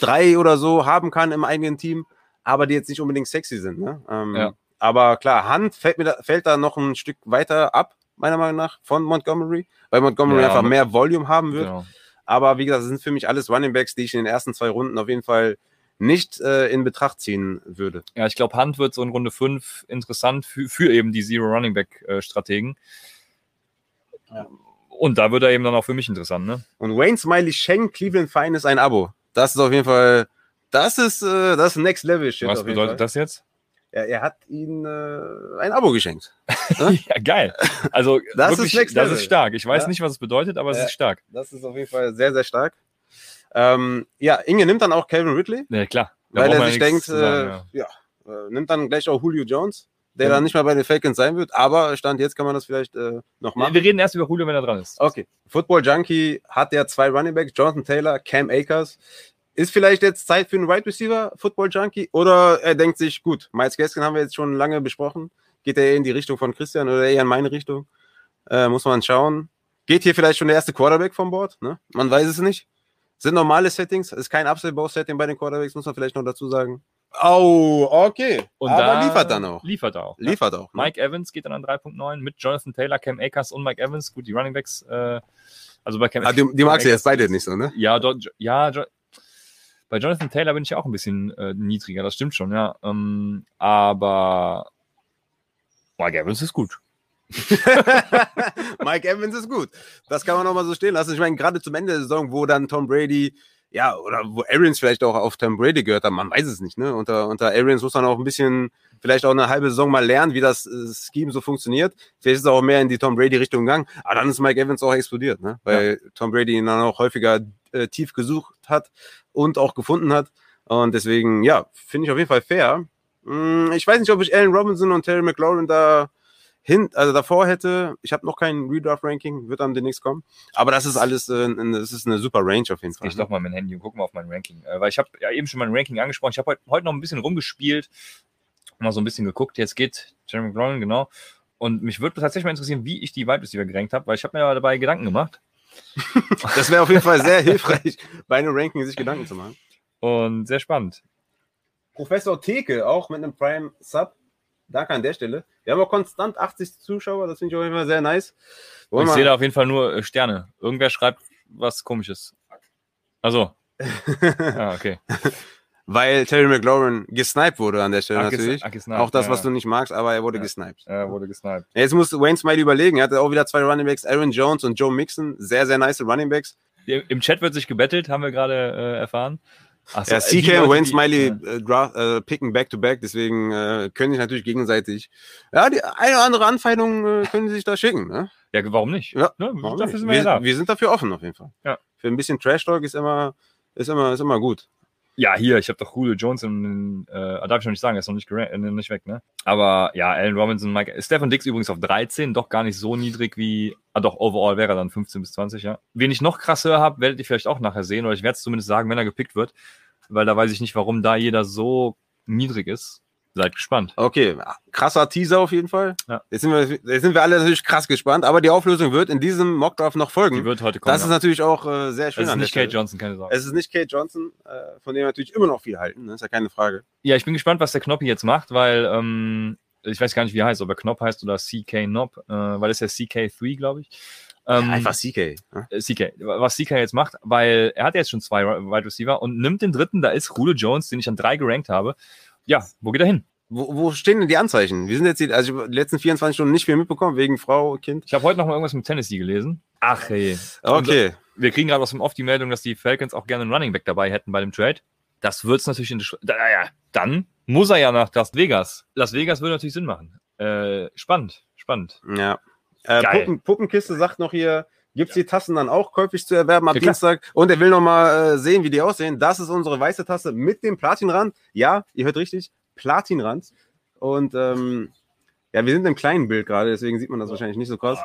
drei oder so haben kann im eigenen Team, aber die jetzt nicht unbedingt sexy sind. Ne? Ähm, Ja. aber klar, Hunt fällt, mir da, fällt da noch ein Stück weiter ab, meiner Meinung nach, von Montgomery, weil Montgomery Ja, einfach mehr Volume haben wird. Genau. Aber wie gesagt, das sind für mich alles Running Backs, die ich in den ersten zwei Runden auf jeden Fall nicht äh, in Betracht ziehen würde. Ja, ich glaube, Hunt wird so in Runde 5 interessant für, für eben die Zero Running Back äh, Strategen. Und da wird er eben dann auch für mich interessant, ne? Und Wayne Smiley schenkt Cleveland Finest ein Abo. Das ist auf jeden Fall, das ist, äh, das Next Level Shit. Was bedeutet Fall. das jetzt? Er, er hat ihnen äh, ein Abo geschenkt. ja, geil. Also Das wirklich, ist Next das ist stark. Ich weiß Ja. nicht, was es bedeutet, aber es Ja. ist stark. Das ist auf jeden Fall sehr, sehr stark. Ähm, ja, Inge nimmt dann auch Calvin Ridley, Ja, klar. Da weil er sich denkt, sagen, äh, ja, äh, nimmt dann gleich auch Julio Jones, der Ja. dann nicht mehr bei den Falcons sein wird, aber Stand jetzt kann man das vielleicht äh, noch machen. Wir reden erst über Julio, wenn er dran ist. Okay. Football Junkie hat ja zwei Running Backs, Jonathan Taylor, Cam Akers. Ist vielleicht jetzt Zeit für einen Wide Receiver, Football Junkie? Oder er denkt sich, gut, Miles Gaskin haben wir jetzt schon lange besprochen. Geht er eher in die Richtung von Christian oder eher in meine Richtung? Äh, muss man schauen. Geht hier vielleicht schon der erste Quarterback vom Board? Ne? Man weiß es nicht. Sind normale Settings, ist kein Upside-Bow-Setting bei den Quarterbacks, muss man vielleicht noch dazu sagen. Oh, okay. Und Aber da liefert dann auch. Liefert er auch. ja. Liefert auch. Ne? Mike Evans geht dann an 3.9 mit Jonathan Taylor, Cam Akers und Mike Evans. Gut, die Running Backs, äh, also bei Cam Ah, die, die magst du jetzt beide nicht so, ne? Ja, dort, ja, jo bei Jonathan Taylor bin ich ja auch ein bisschen äh, niedriger, das stimmt schon, ja. Ähm, aber Mike Evans ist gut. Mike Evans ist gut. Das kann man noch mal so stehen lassen. Ich meine, gerade zum Ende der Saison, wo dann Tom Brady, ja, oder wo Arians vielleicht auch auf Tom Brady gehört hat, man weiß es nicht, ne? Unter, unter Arians muss man auch ein bisschen, vielleicht auch eine halbe Saison mal lernen, wie das äh, Scheme so funktioniert. Vielleicht ist es auch mehr in die Tom Brady-Richtung gegangen. Aber dann ist Mike Evans auch explodiert, ne? Weil Tom Brady ihn dann auch häufiger äh, tief gesucht hat und auch gefunden hat. Und deswegen, ja, finde ich auf jeden Fall fair. Hm, Ich weiß nicht, ob ich Allen Robinson und Terry McLaurin da hin, also davor hätte, ich habe noch kein Redraft-Ranking, wird dann demnächst kommen. Aber das ist alles, äh, das ist eine super Range auf jeden Fall. Ich doch mal mein Handy und guck mal auf mein Ranking. Äh, weil ich habe ja eben schon mein Ranking angesprochen. Ich habe heute, heute noch ein bisschen rumgespielt, mal so ein bisschen geguckt. Jetzt geht Jeremy McLaurin, genau. Und mich würde tatsächlich mal interessieren, wie ich die Wide Receiver gerankt habe, weil ich habe mir dabei Gedanken gemacht. Das wäre auf jeden Fall sehr hilfreich, bei einem Ranking sich Gedanken zu machen. Und sehr spannend. Professor Theke, auch mit einem Prime Sub. Danke an der Stelle. Wir haben auch konstant 80 Zuschauer, das finde ich auf jeden Fall sehr nice. Wollen ich sehe da auf jeden Fall nur äh, Sterne. Irgendwer schreibt was komisches. Also. ah, okay. Weil Terry McLaurin gesniped wurde an der Stelle Ach, natürlich. ach, gesniped, auch das, ja. was du nicht magst, aber er wurde Ja. gesniped. Er wurde gesniped. Jetzt muss Wayne Smiley überlegen. Er hatte auch wieder zwei Running Backs, Aaron Jones und Joe Mixon. Sehr, sehr nice Running Backs. Im Chat wird sich gebettelt, haben wir gerade äh, erfahren. So, Ja, äh, CK und Wayne Smiley äh, dra- äh, picken back to back, deswegen äh, können sich natürlich gegenseitig, ja, die eine oder andere Anfeindung äh, können sie sich da schicken. Ne? Ja, warum nicht? Ja, ne? Warum Dafür nicht? sind wir ja da. wir sind dafür offen auf jeden Fall. Ja. Für ein bisschen Trash Talk ist immer, ist immer, ist immer gut. Ja, hier, ich habe doch Julio Jones in, äh, darf ich noch nicht sagen, er ist noch nicht, äh, nicht weg, ne? Aber ja, Allen Robinson, Mike, Stefan Dix übrigens auf 13, doch gar nicht so niedrig wie, ah doch, overall wäre er dann 15 bis 20, ja. Wen ich noch krass höher habe, werdet ihr vielleicht auch nachher sehen, oder ich werde es zumindest sagen, wenn er gepickt wird, weil da weiß ich nicht, warum da jeder so niedrig ist. Seid gespannt. Okay, krasser Teaser auf jeden Fall. Ja. Jetzt, sind wir, jetzt sind wir alle natürlich krass gespannt, aber die Auflösung wird in diesem Mockdraft noch Die folgen. wird heute kommen. Das ist ja. natürlich auch äh, sehr schön. es ist nicht Kate. Johnson, keine Sorge. Es ist nicht Kate Johnson, äh, von dem wir natürlich immer noch viel halten, ne? ist ja keine Frage. Ja, ich bin gespannt, was der Knoppi jetzt macht, weil ähm, ich weiß gar nicht, wie er heißt, ob er Knopf heißt oder CK Knob, äh, weil es ja CK3, glaube ich. Ähm, Einfach CK. Ne? äh, CK, was CK jetzt macht, weil er hat jetzt schon zwei Wide Receiver und nimmt den dritten, da ist Julio Jones, den ich an drei gerankt habe. Ja, wo geht er hin? Wo, wo stehen denn die Anzeichen? Wir sind jetzt die, also ich die letzten 24 Stunden nicht viel mitbekommen, wegen Frau, Kind. Ich habe heute noch mal irgendwas mit Tennessee gelesen. Ach hey. Okay. Wir kriegen gerade aus dem Off die Meldung, dass die Falcons auch gerne einen Running Back dabei hätten bei dem Trade. Das wird's natürlich in der Sch- da, ja, dann muss er ja nach Las Vegas. Las Vegas würde natürlich Sinn machen. Äh, spannend, spannend. Ja. Äh. Puppen, Puppenkiste sagt noch hier, gibt's die Tassen dann auch käuflich zu erwerben ab Ja, klar. Dienstag? Und er will noch mal äh, sehen, wie die aussehen. Das ist unsere weiße Tasse mit dem Platinrand. Ja, ihr hört richtig, Platinrand. Und ähm, ja, wir sind im kleinen Bild gerade, deswegen sieht man das wahrscheinlich nicht so krass.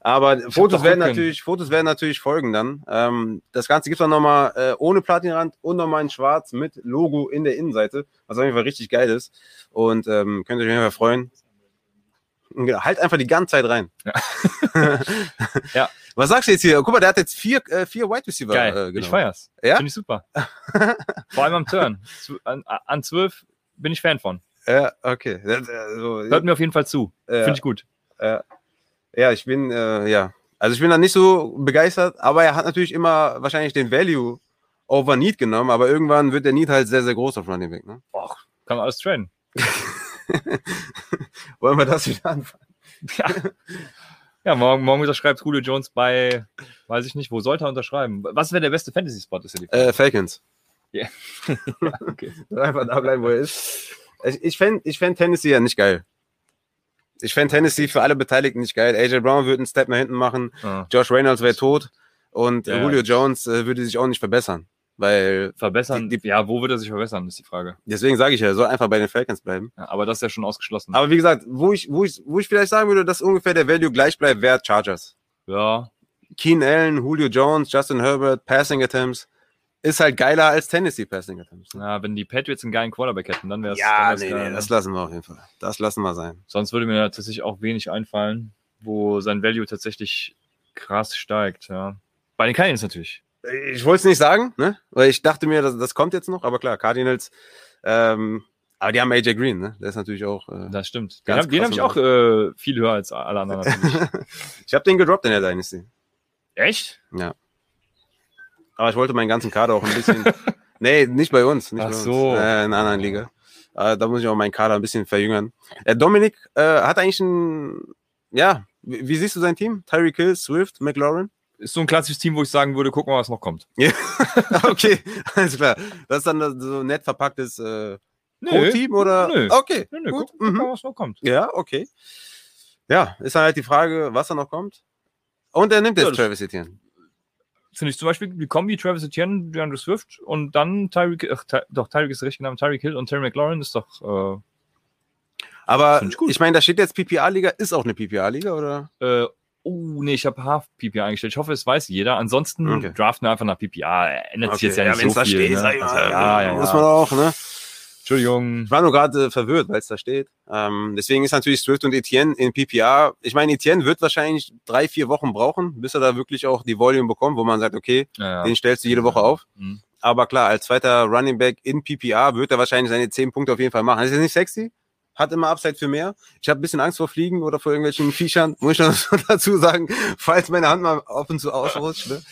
Aber Fotos doch werden natürlich, Fotos werden natürlich folgen dann. Ähm, das Ganze gibt's dann nochmal äh, ohne Platinrand und nochmal in Schwarz mit Logo in der Innenseite, was auf jeden Fall richtig geil ist. Und ähm, könnt ihr euch auf jeden Fall freuen. Halt einfach die ganze Zeit rein. Ja. Ja. Was sagst du jetzt hier? Guck mal, der hat jetzt vier, äh, vier Wide Receiver. Geil, Äh, genau. ich feier's. Ja? Finde ich super. Vor allem am Turn. An, an 12 bin ich Fan von. Ja, okay. Also, Hört mir auf jeden Fall zu. Ja. Finde ich gut. Ja, ich bin, äh, ja. Also ich bin da nicht so begeistert, aber er hat natürlich immer wahrscheinlich den Value over Need genommen, aber irgendwann wird der Need halt sehr, sehr groß auf Running Back. Ne? Och, kann man alles trainen. Wollen wir das wieder anfangen? Ja. Ja, morgen, morgen unterschreibt Julio Jones bei, weiß ich nicht, wo sollte er unterschreiben? Was wäre der beste Fantasy-Spot? Ist ja. Äh, Falcons. Ja. okay. Einfach da bleiben, wo er ist. Ich, ich fände ich fänd Tennessee ja nicht geil. Ich fände Tennessee für alle Beteiligten nicht geil. AJ Brown würde einen Step nach hinten machen, Ah. Josh Reynolds wäre tot und Ja. Julio Jones äh, würde sich auch nicht verbessern. Weil, Verbessern, Die- die- ja, wo würde er sich verbessern, ist die Frage. deswegen sage ich ja, er soll einfach bei den Falcons bleiben. Ja, aber das ist ja schon ausgeschlossen. Aber wie gesagt, wo ich, wo ich, wo ich vielleicht sagen würde, dass ungefähr der Value gleich bleibt, wäre Chargers. ja, Keen Allen, Julio Jones, Justin Herbert, Passing Attempts, ist halt geiler als Tennessee Passing Attempts. ne? ja, wenn die Patriots einen geilen Quarterback hätten, dann wäre es Ja, nee, geil, nee, ne? das lassen wir auf jeden Fall. Das lassen wir sein. Sonst würde mir tatsächlich auch wenig einfallen, wo sein Value tatsächlich krass steigt. Ja. Bei den Cardinals natürlich. Ich wollte es nicht sagen, ne? Weil ich dachte mir, das, das kommt jetzt noch, aber klar, Cardinals, ähm, aber die haben AJ Green, ne? Der ist natürlich auch. Äh, Das stimmt. Den habe hab ich auch äh, viel höher als alle anderen ich habe den gedroppt in der Dynasty. Echt? Aber ich wollte meinen ganzen Kader auch ein bisschen. nee, nicht bei uns. Nicht Ach bei uns. so. Äh, in einer anderen Liga. Äh, da muss ich auch meinen Kader ein bisschen verjüngern. Äh, Dominik äh, hat eigentlich ein. Ja, wie, wie siehst du sein Team? Tyreek Hill, Swift, McLaurin? Ist so ein klassisches Team, wo ich sagen würde, guck mal, was noch kommt. okay, alles klar. Das ist dann so nett verpacktes äh, Co-Team oder? Nö. Okay, Nö, nö, gut. guck, guck Mhm. mal, was noch kommt. Ja, okay. Ja, ist halt die Frage, was da noch kommt. Und er nimmt Ja, jetzt das- Travis Etienne. Finde ich zum Beispiel die Kombi Travis Etienne, DeAndre Swift und dann Tyreek, ach, Ty, doch, Tyreek ist der richtige Name, Tyreek Hill und Terry McLaurin ist doch, Aber Find ich, ich meine, da steht jetzt PPA-Liga. Ist auch eine PPA-Liga, oder? äh, äh, oh, nee, ich habe Half PPA eingestellt. Ich hoffe, es weiß jeder. Ansonsten Okay. draften wir einfach nach PPA. Ändert sich jetzt ja nicht wenn's so da viel. steht, ne? also, ja, ja, muss ja. man auch, ne? Entschuldigung. Ich war nur gerade äh, verwirrt, weil es da steht. Ähm, deswegen ist natürlich Swift und Etienne in PPA. Ich meine, Etienne wird wahrscheinlich drei, vier Wochen brauchen, bis er da wirklich auch die Volume bekommt, wo man sagt, okay, Ja, ja. den stellst du jede Woche auf. Mhm. Aber klar, als zweiter Running Back in PPA wird er wahrscheinlich seine zehn Punkte auf jeden Fall machen. Das ist jetzt nicht sexy, hat immer Upside für mehr. Ich habe ein bisschen Angst vor Fliegen oder vor irgendwelchen Viechern, muss ich noch dazu sagen, falls meine Hand mal ab und zu ausrutscht. Ne?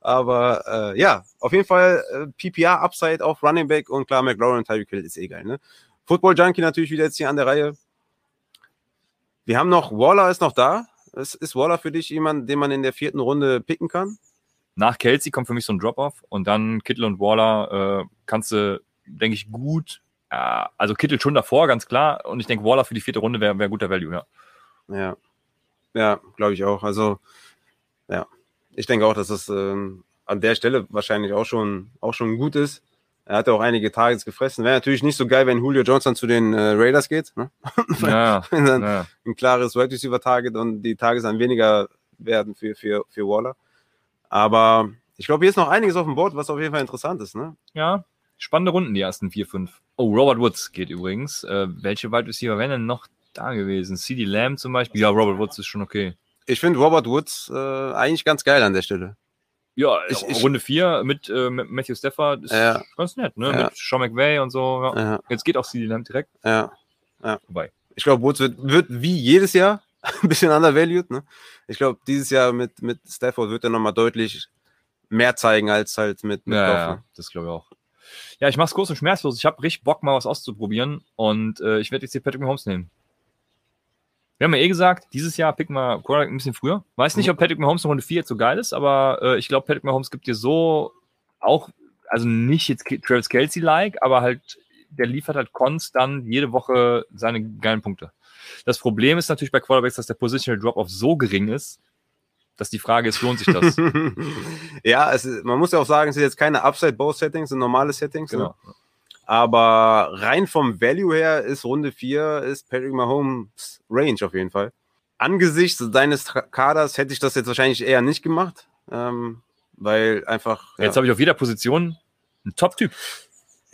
Aber äh, ja, auf jeden Fall äh, PPA Upside auf Running Back und klar, McLaurin und Tyreek Hill ist eh geil. Ne? Football Junkie natürlich wieder jetzt hier an der Reihe. Wir haben noch, Waller ist noch da. Ist, ist Waller für dich jemand, den man in der vierten Runde picken kann? Nach Kelsey kommt für mich so ein Drop-Off und dann Kittel und Waller äh, kannst du, denke ich, gut. Also Kittel schon davor, ganz klar. Und ich denke, Waller für die vierte Runde wäre wär guter Value, ja. Ja, ja, glaube ich auch. Also, ja, ich denke auch, dass das ähm, an der Stelle wahrscheinlich auch schon, auch schon gut ist. Er hat ja auch einige Targets gefressen. Wäre natürlich nicht so geil, wenn Julio Jones dann zu den äh, Raiders geht. Ne? Ja, Wenn dann ja. ein klares Wide Receiver Target und die Targets dann weniger werden für, für, für Waller. Aber ich glaube, hier ist noch einiges auf dem Board, was auf jeden Fall interessant ist. Ne? ja. Spannende Runden, die ersten vier, fünf. Oh, Robert Woods geht übrigens. Äh, welche Wide Receiver wären denn noch da gewesen? CD Lamb zum Beispiel? Ja, Robert Woods ist schon okay. Ich finde Robert Woods äh, eigentlich ganz geil an der Stelle. Ja, Ich- ich- Runde vier mit, äh, Matthew Stafford ist Ja. ganz nett, ne? Ja. Mit Sean McVay und so. Ja. Ja, Jetzt geht auch CD Lamb direkt ja. vorbei. Ich glaube, Woods wird, wird wie jedes Jahr ein bisschen undervalued. Ne? Ich glaube, dieses Jahr mit, mit Stafford wird er nochmal deutlich mehr zeigen als halt mit, mit Ja, ja, ne? das glaube ich auch. Ja, ich mach's kurz und schmerzlos. Ich habe richtig Bock, mal was auszuprobieren und äh, ich werde jetzt hier Patrick Mahomes nehmen. Wir haben ja eh gesagt, dieses Jahr picken wir Quarterback ein bisschen früher. Weiß nicht, ob Patrick Mahomes in Runde 4 jetzt so geil ist, aber äh, ich glaube, Patrick Mahomes gibt dir so auch, also nicht jetzt Travis Kelsey-like, aber halt, der liefert halt konstant jede Woche seine geilen Punkte. Das Problem ist natürlich bei Quarterbacks, dass der Positional Drop-Off so gering ist, dass die Frage ist, lohnt sich das? ja, es man muss ja auch sagen, es sind jetzt keine Upside-Bow-Settings, sind normale Settings. Ne? genau. Aber rein vom Value her ist Runde 4 ist Patrick Mahomes Range auf jeden Fall. Angesichts deines Kaders hätte ich das jetzt wahrscheinlich eher nicht gemacht, ähm, weil einfach. Jetzt habe ich auf jeder Position einen Top-Typ.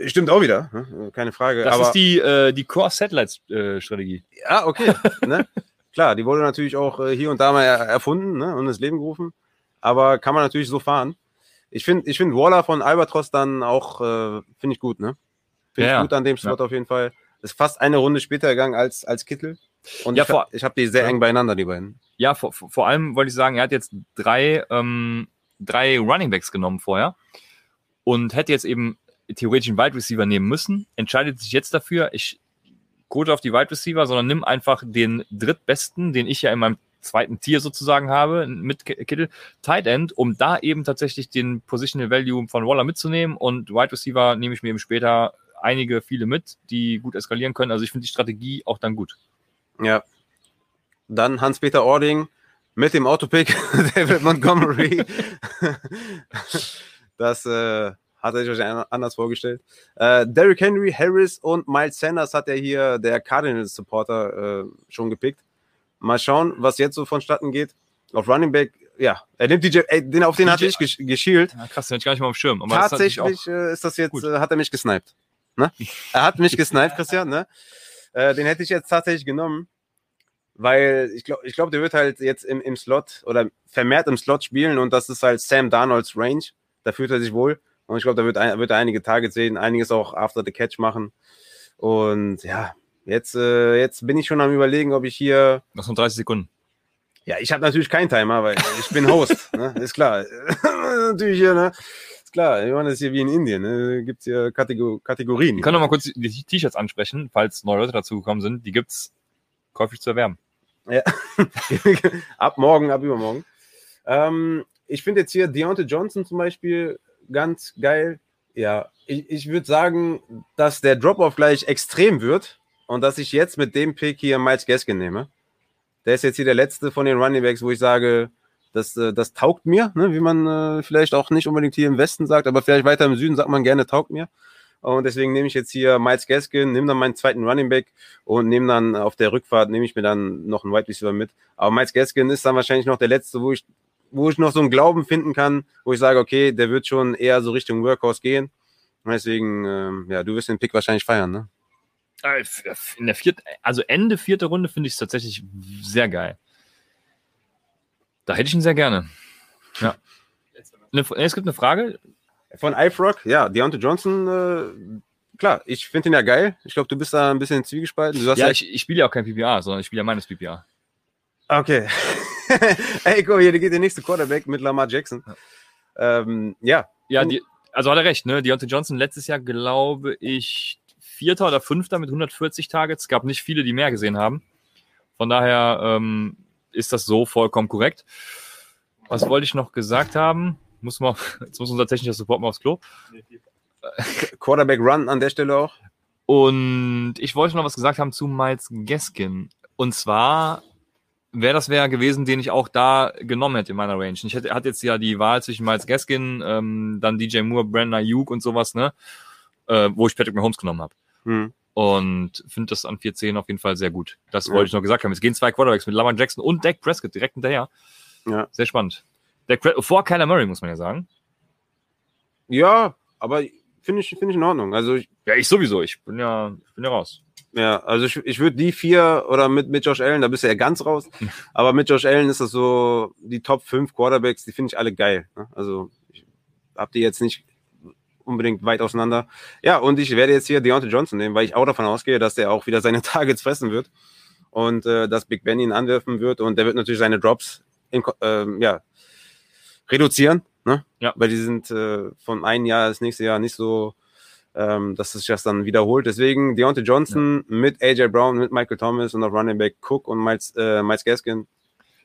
Stimmt auch wieder, ne? keine Frage. Das aber, ist die, äh, die Core-Satellite-Strategie. Ja, okay. ne? Klar, die wurde natürlich auch äh, hier und da mal er erfunden ne? und ins Leben gerufen. Aber kann man natürlich so fahren. Ich finde ich find Waller von Albatros dann auch, äh, finde ich gut, ne? Finde Ja, ich gut an dem ja. Slot auf jeden Fall. ist fast eine Runde später gegangen als, als Kittel. Und Ja, ich, hab- habe die sehr Ja. eng beieinander, die beiden. Ja, vor, vor allem wollte ich sagen, er hat jetzt drei, ähm, drei Running Backs genommen vorher und hätte jetzt eben theoretisch einen Wide Receiver nehmen müssen, entscheidet sich jetzt dafür, ich quote auf die Wide Receiver, sondern nimm einfach den drittbesten, den ich ja in meinem zweiten Tier sozusagen habe, mit Kittel, Tight End, um da eben tatsächlich den Positional Value von Waller mitzunehmen und Wide Receiver nehme ich mir eben später einige, viele mit, die gut eskalieren können. Also ich finde die Strategie auch dann gut. Ja. Dann Hans-Peter Ording mit dem Autopick David Montgomery. das äh, hat er sich wahrscheinlich anders vorgestellt. Äh, Derrick Henry, Harris und Miles Sanders hat er hier, der Cardinals-Supporter, äh, schon gepickt. Mal schauen, was jetzt so vonstatten geht. Auf Running Back, ja, er nimmt DJ, ey, den, auf den DJ hatte ich gesch- geschielt. Ja, krass, den hatte ich gar nicht mal auf dem Schirm. Aber das Tatsächlich äh, ist das jetzt, gut. äh, hat er mich gesniped. Ne? Er hat mich gesniped, Christian, ne? Äh, den hätte ich jetzt tatsächlich genommen, weil ich glaube, ich glaub, der wird halt jetzt im, im Slot oder vermehrt im Slot spielen und das ist halt Sam Darnolds Range. Da fühlt er sich wohl. Und ich glaube, da wird, ein, wird er einige Targets sehen, einiges auch after the catch machen. Und ja, jetzt, äh, jetzt bin ich schon am überlegen, ob ich hier Noch so 30 Sekunden. ja, ich habe natürlich keinen Timer, weil ich bin Host, ne? Ist klar. natürlich hier, ne? Ist klar, ich meine, das ist hier wie in Indien, ne? Gibt's hier Kategor Kategorien. Wir können noch mal kurz die T-Shirts ansprechen, falls neue Leute dazugekommen sind. Die gibt's käuflich zu erwerben. ab morgen, ab übermorgen. Ähm, ich finde jetzt hier Deontay Johnson zum Beispiel ganz geil. Ja, ich, ich würde sagen, dass der Drop-Off gleich extrem wird und dass ich jetzt mit dem Pick hier Miles Gaskin nehme. Der ist jetzt hier der letzte von den Running Backs, wo ich sage, das, äh, das taugt mir, ne? wie man äh, vielleicht auch nicht unbedingt hier im Westen sagt, aber vielleicht weiter im Süden sagt man gerne, taugt mir. Und deswegen nehme ich jetzt hier Miles Gaskin, nehme dann meinen zweiten Running Back und nehme dann auf der Rückfahrt, nehme ich mir dann noch einen Wide Receiver mit. Aber Miles Gaskin ist dann wahrscheinlich noch der letzte, wo ich, wo ich noch so einen Glauben finden kann, wo ich sage, okay, der wird schon eher so Richtung Workhorse gehen. Und deswegen, ähm, ja, du wirst den Pick wahrscheinlich feiern, ne? Äh, In der vierten, also Ende vierte Runde finde ich es tatsächlich sehr geil. Da hätte ich ihn sehr gerne. Ja. Eine, es gibt eine Frage. Von iFrog, ja, Deontay Johnson, äh, klar, ich finde ihn ja geil. Ich glaube, du bist da ein bisschen zwiegespalten. Hast Ja, ich, ich spiele ja auch kein PPA, sondern ich spiele ja meines PPA. Okay. Ey, guck, hier geht der nächste Quarterback mit Lamar Jackson. Ähm, ja, Ja, die, also hat er recht, ne? Deontay Johnson letztes Jahr, glaube ich, Vierter oder Fünfter mit 140 Targets. Es gab nicht viele, die mehr gesehen haben. Von daher ähm, ist das so vollkommen korrekt. Was wollte ich noch gesagt haben? Muss man, jetzt muss unser technischer Support mal aufs Klo. Quarterback Run an der Stelle auch. Und ich wollte noch was gesagt haben zu Miles Gaskin. Und zwar wäre das wäre gewesen, den ich auch da genommen hätte in meiner Range. Ich hätte, hatte jetzt ja die Wahl zwischen Miles Gaskin, ähm, dann DJ Moore, Brandon Ayuk und sowas, ne? Äh, wo ich Patrick Mahomes genommen habe. Hm. Und finde das an 4-10 auf jeden Fall sehr gut. Das Ja. wollte ich noch gesagt haben. Es gehen zwei Quarterbacks mit Lamar Jackson und Dak Prescott direkt hinterher. Ja. Sehr spannend. Pre vor Kyler Murray, muss man ja sagen. Ja, aber finde ich, finde ich in Ordnung. Also ich, Ja, ich sowieso. Ich bin ja, ich bin ja raus. Ja, also ich, ich würde die vier oder mit, mit Josh Allen, da bist du ja ganz raus. Aber mit Josh Allen ist das so, die Top 5 Quarterbacks, die finde ich alle geil. Ne? Also ich hab die jetzt nicht unbedingt weit auseinander. Ja, und ich werde jetzt hier Deontay Johnson nehmen, weil ich auch davon ausgehe, dass der auch wieder seine Targets fressen wird und äh, dass Big Ben ihn anwerfen wird und der wird natürlich seine Drops in, ähm, ja, reduzieren. Ne? Ja. Weil die sind äh, von einem Jahr ins nächste Jahr nicht so ähm, dass sich das dann wiederholt. Deswegen Deontay Johnson mit AJ Brown, mit Michael Thomas und auf Running Back Cook und Miles, äh, Miles Gaskin.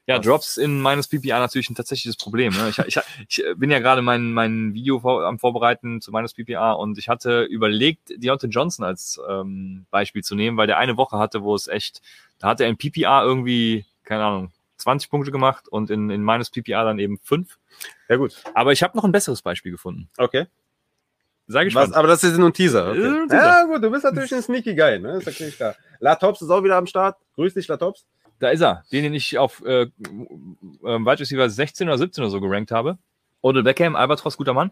Ja? Drops in meines PPA natürlich ein tatsächliches Problem. Ne? Ich, ich, ich bin ja gerade mein, mein Video vor, am Vorbereiten zu meines PPA und ich hatte überlegt, Deontay Johnson als ähm, Beispiel zu nehmen, weil der eine Woche hatte, wo es echt, da hatte er in PPA irgendwie, keine Ahnung, 20 Punkte gemacht und in, in meines PPA dann eben 5. Ja gut. Aber ich habe noch ein besseres Beispiel gefunden. Okay. Sei Was, gespannt. aber das ist nur ein Teaser. Okay. ein Teaser. Ja gut, du bist natürlich ein sneaky Guy. Ne? Ist natürlich klar. La Tops ist auch wieder am Start. Grüß dich, La Tops. Da ist er, den, den ich auf äh, äh, Wide Receiver 16 oder 17 oder so gerankt habe. Odell Beckham, Albatros, guter Mann.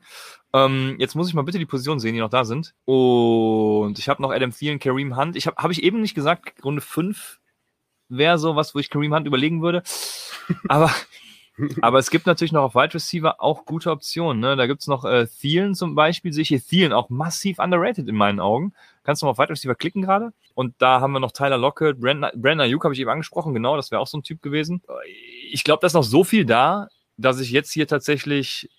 Ähm, jetzt muss ich mal bitte die Positionen sehen, die noch da sind. Und ich habe noch Adam Thielen, Kareem Hunt. Ich habe hab ich eben nicht gesagt, Runde 5 wäre so was, wo ich Kareem Hunt überlegen würde. Aber Aber es gibt natürlich noch auf Wide Receiver auch gute Optionen. Ne? Da gibt es noch äh, Thielen zum Beispiel. Sehe ich hier Thielen auch massiv underrated in meinen Augen. Kannst du mal auf Wide Receiver klicken gerade? Und da haben wir noch Tyler Lockett, Brandon, Brandon Ayuk habe ich eben angesprochen. Genau, das wäre auch so ein Typ gewesen. Ich glaube, da ist noch so viel da, dass ich jetzt hier tatsächlich,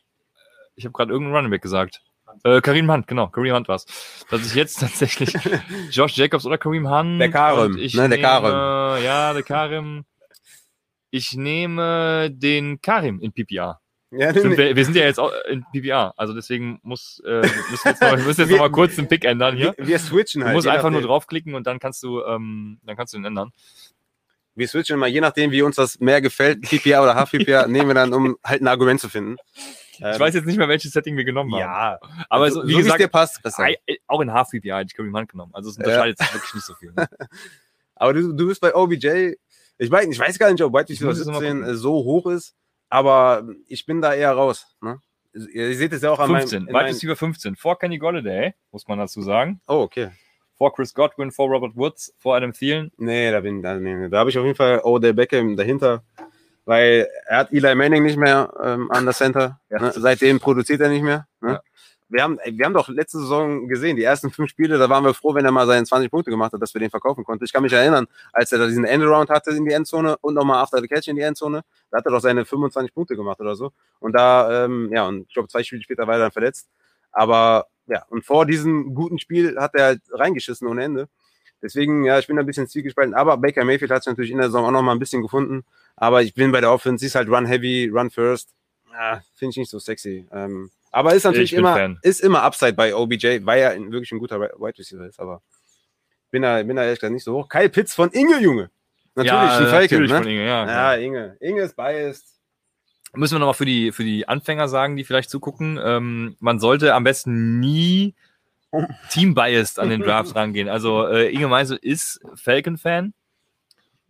ich habe gerade irgendeinen Running Back gesagt. Äh, Kareem Hunt, genau, Kareem Hunt war's. Dass ich jetzt tatsächlich Josh Jacobs oder Kareem Hunt. Der Karim, ich ne, der nehme, Karim. Ja, der Karim. Ich nehme den Karim in PPR. Ja, Sind wir, wir sind ja jetzt auch in PPR, also deswegen muss, äh, müssen wir jetzt noch, müssen jetzt noch mal kurz den Pick ändern hier. wir, wir switchen Du halt. musst je einfach nur nachdem. draufklicken und dann kannst du, ähm, dann kannst du ihn ändern. Wir switchen mal, je nachdem, wie uns das mehr gefällt, PPR oder Half-PPR, nehmen wir dann, um halt ein Argument zu finden. Ich weiß jetzt nicht mehr, welches Setting wir genommen haben. Ja, aber so, so, wie so gesagt, dir passt. besser. auch in Half PPR hätte ich Kareem Hunt genommen. Also es unterscheidet sich wirklich nicht so viel. Ne? Aber du, du bist bei OBJ. Ich weiß, ich weiß gar nicht, ob White Receiver muss es noch mal 17 gucken. äh, so hoch ist, aber ich bin da eher raus. Ne? Ihr, seht es ja auch an 15, meinem. in Wide meinem Receiver 15. Vor Kenny Golladay, muss man dazu sagen. oh, okay. Vor Chris Godwin, vor Robert Woods, vor Adam Thielen. Nee, da bin da, nee. da habe ich auf jeden Fall Odell Beckham dahinter, weil er hat Eli Manning nicht mehr ähm, an der Center. Ja. Ne? Seitdem produziert er nicht mehr. Ne? Ja. Wir, haben, wir haben doch letzte Saison gesehen, die ersten fünf Spiele, da waren wir froh, wenn er mal seine 20 Punkte gemacht hat, dass wir den verkaufen konnten. Ich kann mich erinnern, als er da diesen Endaround hatte in die Endzone und nochmal After the Catch in die Endzone, da hat er doch seine 25 Punkte gemacht oder so. Und da, ähm, ja, und ich glaube, zwei Spiele später war er dann verletzt. Aber ja, und vor diesem guten Spiel hat er halt reingeschissen ohne Ende. Deswegen, ja, ich bin da ein bisschen zielgespalten. Aber Baker Mayfield hat sich natürlich in der Saison auch noch mal ein bisschen gefunden. Aber ich bin bei der Offense, sie ist halt Run Heavy, Run First. Ja, Finde ich nicht so sexy. Ähm, aber ist natürlich immer, Fan. ist immer Upside bei OBJ, weil er wirklich ein guter Wide Receiver ist. Aber bin da, bin da ehrlich gesagt nicht so hoch. Kyle Pitts von Inge, Junge. Natürlich, ja, ein Falcon, natürlich ne? von Inge, ja. Ja, Inge. Inge ist biased. Müssen wir nochmal für die, für die Anfänger sagen, die vielleicht zugucken. Ähm, man sollte am besten nie team-biased an den Draft rangehen. Also äh, Inge Meisel ist Falcon-Fan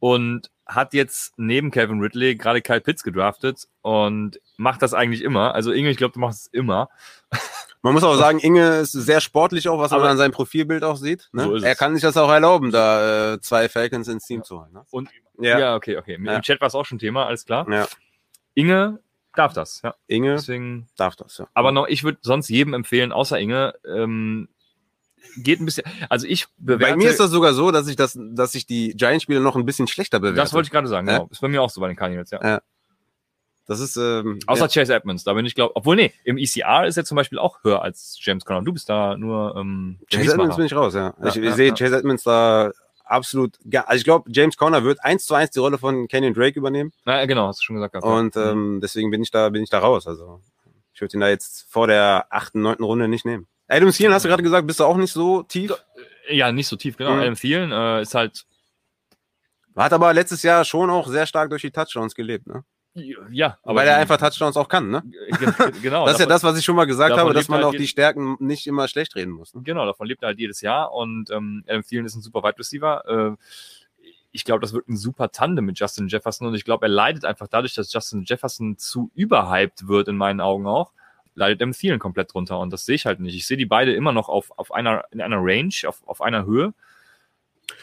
und hat jetzt neben Kevin Ridley gerade Kyle Pitts gedraftet und macht das eigentlich immer. Also Inge, ich glaube, du machst es immer. Man muss auch sagen, Inge ist sehr sportlich auch, was man an seinem Profilbild auch sieht. Ne? So er kann sich das auch erlauben, da äh, zwei Falcons ins Team zu holen. Ne? Und Ja. ja, okay, okay. Im Ja. Chat war es auch schon Thema, alles klar. ja. Inge darf das, ja. Inge Deswegen darf das, ja. Aber noch, ich würde sonst jedem empfehlen, außer Inge, ähm, geht ein bisschen. Also ich bewerte. Bei mir ist das sogar so, dass ich das, dass ich die Giants-Spiele noch ein bisschen schlechter bewerte. das wollte ich gerade sagen, Ja. genau. Ist bei mir auch so bei den Cardinals, ja. Ja. Das ist, ähm, Außer ja. Chase Edmonds, da bin ich glaube, obwohl nee, im ECR ist er zum Beispiel auch höher als James Conner. Du bist da nur ähm, Chase Edmonds bin ich raus, ja. Ich ich sehe. Chase Edmonds da absolut, also ich glaube, James Conner wird eins zu eins die Rolle von Kenyon Drake übernehmen Na, genau, hast du schon gesagt. gehabt, ja. und ähm, deswegen bin ich da, bin ich da raus. Also ich würde ihn da jetzt vor der achten, neunten Runde nicht nehmen. Adam Thielen, hast du gerade gesagt, bist du auch nicht so tief? ja, nicht so tief, genau. Mhm. Adam Thielen äh, ist halt, Hat aber letztes Jahr schon auch sehr stark durch die Touchdowns gelebt, ne? ja, aber Weil er einfach Touchdowns auch kann, ne? Ge- genau. Das ist ja das, was ich schon mal gesagt habe, dass man halt auch die Stärken nicht immer schlecht reden muss. Ne? Genau, davon lebt er halt jedes Jahr und ähm, Adam Thielen ist ein super Wide Receiver. Äh, ich glaube, das wird ein super Tandem mit Justin Jefferson und ich glaube, er leidet einfach dadurch, dass Justin Jefferson zu überhyped wird in meinen Augen auch, leidet Adam Thielen komplett drunter und das sehe ich halt nicht. Ich sehe die beide immer noch auf, auf einer, in einer Range, auf, auf einer Höhe.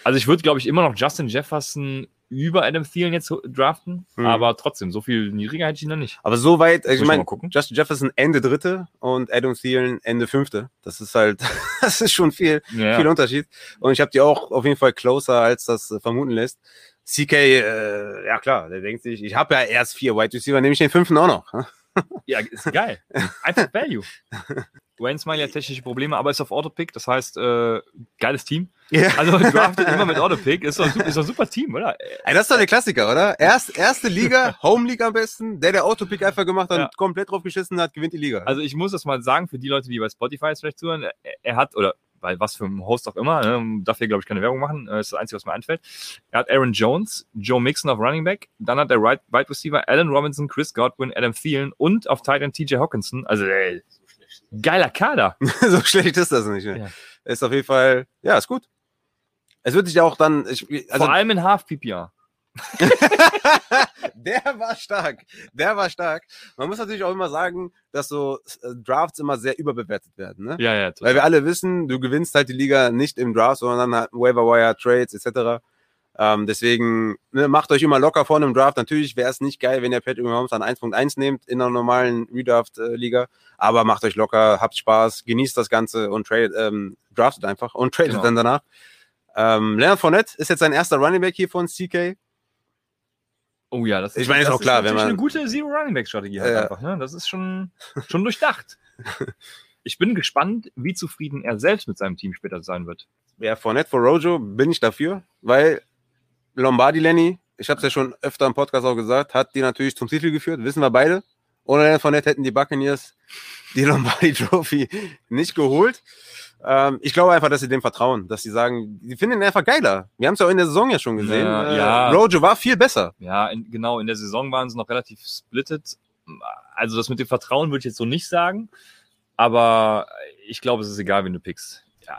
Also ich würde, glaube ich, immer noch Justin Jefferson über Adam Thielen jetzt draften, Mhm. aber trotzdem, so viel niedriger hätte ich ihn dann nicht. Aber so weit, ich ich meine. Justin Jefferson Ende dritte und Adam Thielen Ende fünfte. Das ist halt, das ist schon viel, Ja, viel Unterschied. Und ich habe die auch auf jeden Fall closer, als das äh, vermuten lässt. CK, äh, ja klar, der denkt sich, ich habe ja erst vier Wide Receiver, nehme ich den fünften auch noch. Ja, ist geil. Einfach Value. Wayne Smiley hat technische Probleme, aber ist auf Autopick, das heißt, äh, geiles Team. Ja. Also draftet immer mit Autopick, ist doch, ein super- ist doch ein super Team, oder? Ey, das ist doch der Klassiker, oder? Erst, erste Liga, Home League am besten, der der Autopick einfach gemacht hat Ja. und komplett drauf geschissen hat, gewinnt die Liga. Also ich muss das mal sagen, für die Leute, die bei Spotify vielleicht zuhören, er, er hat, oder bei was für einem Host auch immer, ne, darf hier, glaube ich, keine Werbung machen, äh, ist das Einzige, was mir einfällt. Er hat Aaron Jones, Joe Mixon auf Running Back, dann hat er Right, Wide Receiver Allen Robinson, Chris Godwin, Adam Thielen und auf Tight End TJ Hawkinson. Also ey, geiler Kader. so schlecht ist das nicht. Ne? Ja. Ist auf jeden Fall, ja, ist gut. Es wird sich ja auch dann, ich, also Vor allem in Half PPR. der war stark. Der war stark. Man muss natürlich auch immer sagen, dass so äh, Drafts immer sehr überbewertet werden. Ne? Ja, ja, Weil wir alle wissen, du gewinnst halt die Liga nicht im Draft, sondern dann halt Waiver Wire, Trades etc. Ähm, deswegen ne, macht euch immer locker vor einem Draft. Natürlich wäre es nicht geil, wenn ihr Patrick Mahomes an 1.1 nehmt in einer normalen Redraft-Liga, aber macht euch locker, habt Spaß, genießt das Ganze und tradet, ähm, draftet einfach und tradet Genau. dann danach. Ähm, Leonard Fournette ist jetzt sein erster Running Back hier von CK. Oh ja, das Ich meine, ist auch klar, wenn man- eine gute Zero Running Back Strategie halt Ja. einfach. Ne? Das ist schon, schon durchdacht. Ich bin gespannt, wie zufrieden er selbst mit seinem Team später sein wird. Ja, Fournette for Rojo bin ich dafür, weil Lombardi Lenny, ich habe es ja schon öfter im Podcast auch gesagt, hat die natürlich zum Titel geführt, wissen wir beide. Ohne Leonard Fournette hätten die Buccaneers die Lombardi Trophy nicht geholt. Ähm, ich glaube einfach, dass sie dem vertrauen, dass sie sagen, die finden ihn einfach geiler. Wir haben es ja auch in der Saison ja schon gesehen. Ja, äh, ja. Rojo war viel besser. Ja, in, genau, in der Saison waren sie noch relativ splitted. Also das mit dem Vertrauen würde ich jetzt so nicht sagen. Aber ich glaube, es ist egal, wen du pickst. Ja,